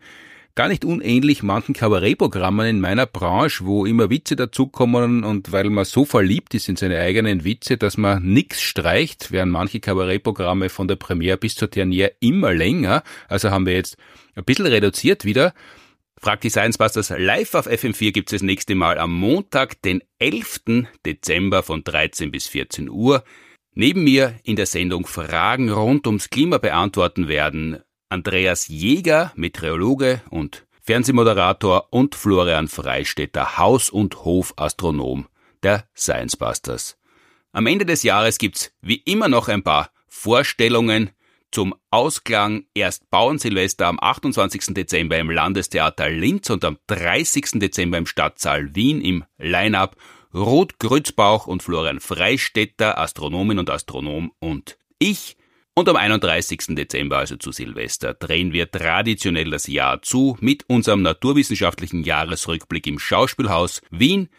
Gar nicht unähnlich manchen Kabarettprogrammen in meiner Branche, wo immer Witze dazukommen und weil man so verliebt ist in seine eigenen Witze, dass man nix streicht, wären manche Kabarettprogramme von der Premiere bis zur Dernier immer länger. Also haben wir jetzt ein bisschen reduziert wieder. Fragt die Science Busters live auf FM4 gibt es das nächste Mal am Montag, den 11. Dezember von 13 bis 14 Uhr. Neben mir in der Sendung Fragen rund ums Klima beantworten werden Andreas Jäger, Meteorologe und Fernsehmoderator und Florian Freistetter, Haus- und Hofastronom der Science Busters. Am Ende des Jahres gibt's wie immer noch ein paar Vorstellungen zum Ausklang. Erst Bauernsilvester am 28. Dezember im Landestheater Linz und am 30. Dezember im Stadtsaal Wien im Line-Up Ruth Grützbauch und Florian Freistetter, Astronomin und Astronom und ich und am 31. Dezember, also zu Silvester, drehen wir traditionell das Jahr zu mit unserem naturwissenschaftlichen Jahresrückblick im Schauspielhaus Wien.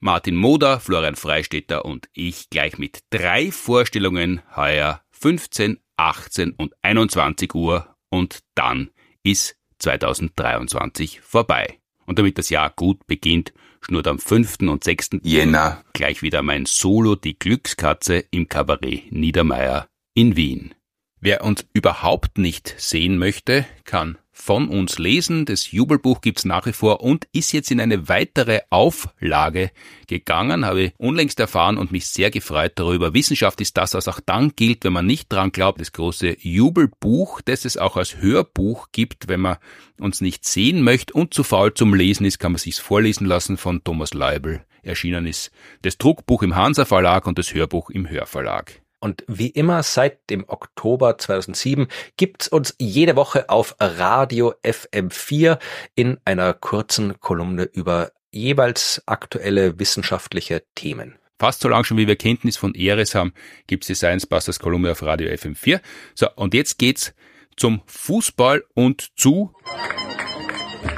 Martin Moder, Florian Freistetter und ich gleich mit drei Vorstellungen heuer 15, 18 und 21 Uhr und dann ist 2023 vorbei. Und damit das Jahr gut beginnt, schnurrt am 5. und 6. Jänner gleich wieder mein Solo Die Glückskatze im Kabarett Niedermeyer in Wien. Wer uns überhaupt nicht sehen möchte, kann von uns lesen. Das Jubelbuch gibt's nach wie vor und ist jetzt in eine weitere Auflage gegangen, habe unlängst erfahren und mich sehr gefreut darüber. Wissenschaft ist das, was auch dann gilt, wenn man nicht dran glaubt. Das große Jubelbuch, das es auch als Hörbuch gibt, wenn man uns nicht sehen möchte und zu faul zum Lesen ist, kann man sich's vorlesen lassen von Thomas Leibel. Erschienen ist das Druckbuch im Hansa Verlag und das Hörbuch im Hörverlag. Und wie immer seit dem Oktober 2007 gibt's uns jede Woche auf Radio FM4 in einer kurzen Kolumne über jeweils aktuelle wissenschaftliche Themen. fast so lang schon, wie wir Kenntnis von Eres haben, gibt's die Science Busters Kolumne auf Radio FM4. So, und jetzt geht's zum Fußball und zu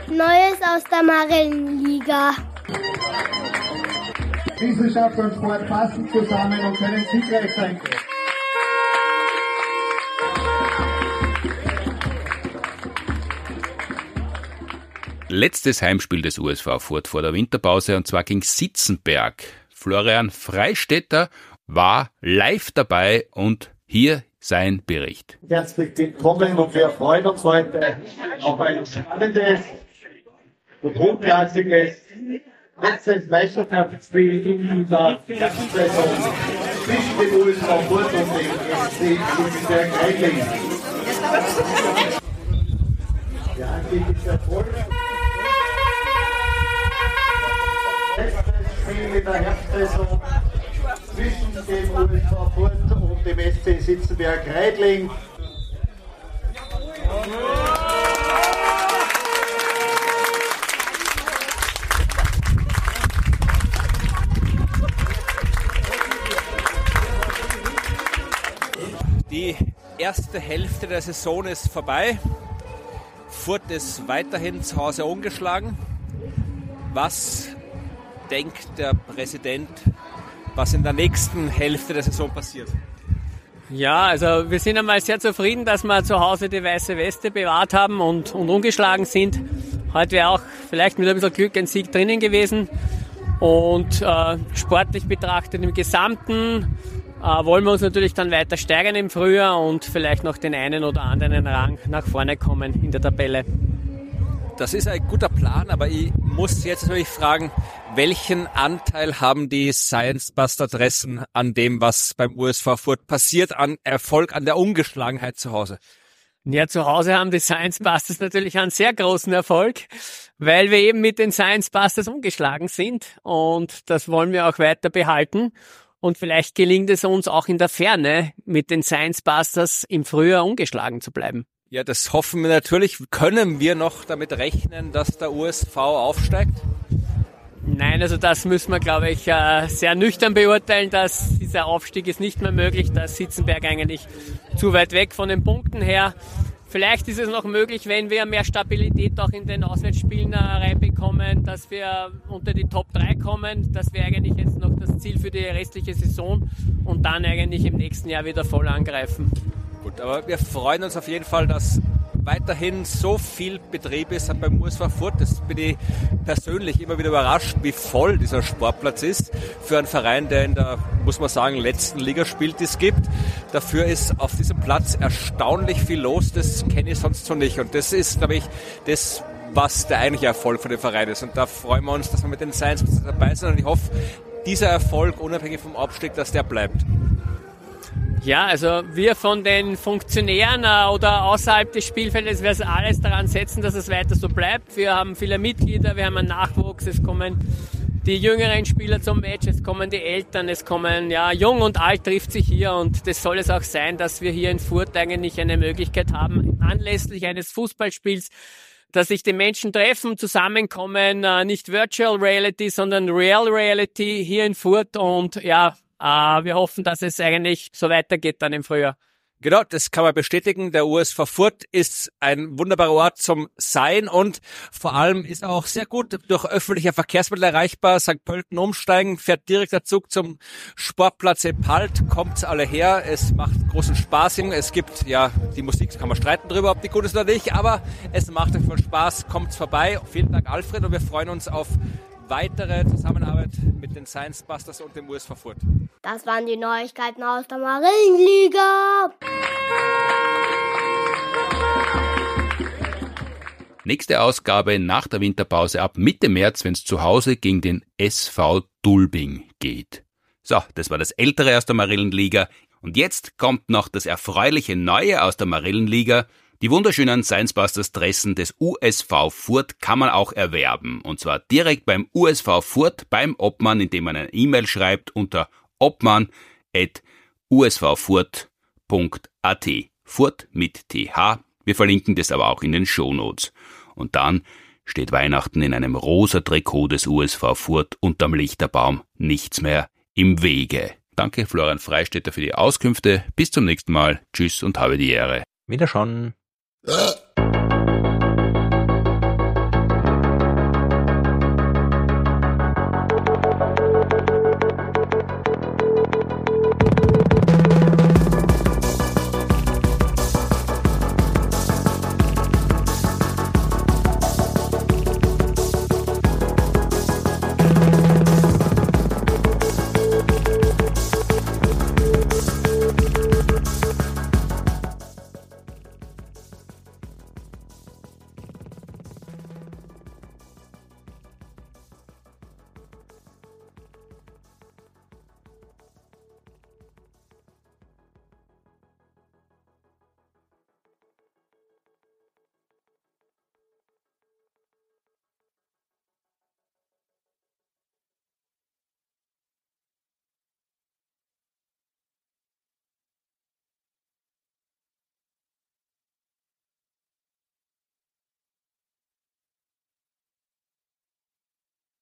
Neues aus der Marillenliga. Wissenschaft und Sport passen zusammen und können siegreich sein. Letztes Heimspiel des USV Furt vor der Winterpause und zwar gegen Sitzenberg. Florian Freistetter war live dabei und hier sein Bericht. Herzlich willkommen und wir freuen uns heute auf ein spannendes und hochklassiges letztes Meisterschaftsspiel in dieser Saison zwischen dem Furt und dem FC Sitzenberg Reitling. Der Anstieg ist erfolgt. Letztes Spiel in der Herbstsaison zwischen dem USV Furt und dem SC Sitzenberg Reitling. Die erste Hälfte der Saison ist vorbei. Furt ist weiterhin zu Hause ungeschlagen. Was denkt der Präsident, was in der nächsten Hälfte der Saison passiert? Ja, also wir sind einmal sehr zufrieden, dass wir zu Hause die weiße Weste bewahrt haben und, und ungeschlagen sind. Heute wäre auch vielleicht mit ein bisschen Glück ein Sieg drinnen gewesen. Und äh, sportlich betrachtet im Gesamten äh, wollen wir uns natürlich dann weiter steigern im Frühjahr und vielleicht noch den einen oder anderen Rang nach vorne kommen in der Tabelle. Das ist ein guter Plan, aber ich muss jetzt natürlich fragen, welchen Anteil haben die Science Buster Dressen an dem, was beim USV Furt passiert, an Erfolg, an der Ungeschlagenheit zu Hause? Ja, zu Hause haben die Science Busters natürlich einen sehr großen Erfolg, weil wir eben mit den Science Busters ungeschlagen sind und das wollen wir auch weiter behalten. Und vielleicht gelingt es uns auch in der Ferne, mit den Science Busters im Frühjahr ungeschlagen zu bleiben. Ja, das hoffen wir natürlich. Können wir noch damit rechnen, dass der USV aufsteigt? Nein, also das müssen wir, glaube ich, äh, sehr nüchtern beurteilen, dass dieser Aufstieg ist nicht mehr möglich. Da ist Sitzenberg eigentlich zu weit weg von den Punkten her. Vielleicht ist es noch möglich, wenn wir mehr Stabilität auch in den Auswärtsspielen äh, reinbekommen, dass wir unter die Top 3 kommen. Das wäre eigentlich jetzt noch das Ziel für die restliche Saison und dann eigentlich im nächsten Jahr wieder voll angreifen. Gut, aber wir freuen uns auf jeden Fall, dass weiterhin so viel Betrieb ist beim USV Furt. Das bin ich persönlich immer wieder überrascht, wie voll dieser Sportplatz ist für einen Verein, der in der, muss man sagen, letzten Liga spielt, die es gibt. Dafür ist auf diesem Platz erstaunlich viel los. Das kenne ich sonst so nicht. Und das ist, glaube ich, das, was der eigentliche Erfolg für den Verein ist. Und da freuen wir uns, dass wir mit den Science dabei sind. Und ich hoffe, dieser Erfolg, unabhängig vom Abstieg, dass der bleibt. Ja, also wir von den Funktionären äh, oder außerhalb des Spielfeldes werden alles daran setzen, dass es weiter so bleibt. Wir haben viele Mitglieder, wir haben einen Nachwuchs, es kommen die jüngeren Spieler zum Match, es kommen die Eltern, es kommen, ja, jung und alt trifft sich hier und das soll es auch sein, dass wir hier in Furt eigentlich eine Möglichkeit haben, anlässlich eines Fußballspiels, dass sich die Menschen treffen, zusammenkommen, äh, nicht Virtual Reality, sondern Real Reality hier in Furt und ja, wir hoffen, dass es eigentlich so weitergeht dann im Frühjahr. Genau, das kann man bestätigen. Der USV Furt ist ein wunderbarer Ort zum Sein und vor allem ist auch sehr gut durch öffentliche Verkehrsmittel erreichbar. St. Pölten umsteigen, fährt direkt der Zug zum Sportplatz in Palt, kommt alle her. Es macht großen Spaß. Es gibt, ja, die Musik kann man streiten drüber, ob die gut ist oder nicht, aber es macht voll Spaß. Kommt vorbei. Vielen Dank, Alfred, und wir freuen uns auf weitere Zusammenarbeit mit den Science Busters und dem USV Furt. Das waren die Neuigkeiten aus der Marienliga. Nächste Ausgabe nach der Winterpause ab Mitte März, wenn es zu Hause gegen den SV Dulbing geht. So, das war das Ältere aus der Marillenliga. Und jetzt kommt noch das erfreuliche Neue aus der Marillenliga. Die wunderschönen Science Busters Dressen des USV Furt kann man auch erwerben. Und zwar direkt beim USV Furt, beim Obmann, indem man eine E-Mail schreibt unter obmann.usvfurt.at. Furt mit TH. Wir verlinken das aber auch in den Shownotes. Und dann steht Weihnachten in einem rosa Trikot des USV Furt unterm Lichterbaum. Nichts mehr im Wege. Danke Florian Freistetter für die Auskünfte. Bis zum nächsten Mal. Tschüss und habe die Ehre. Wieder schon.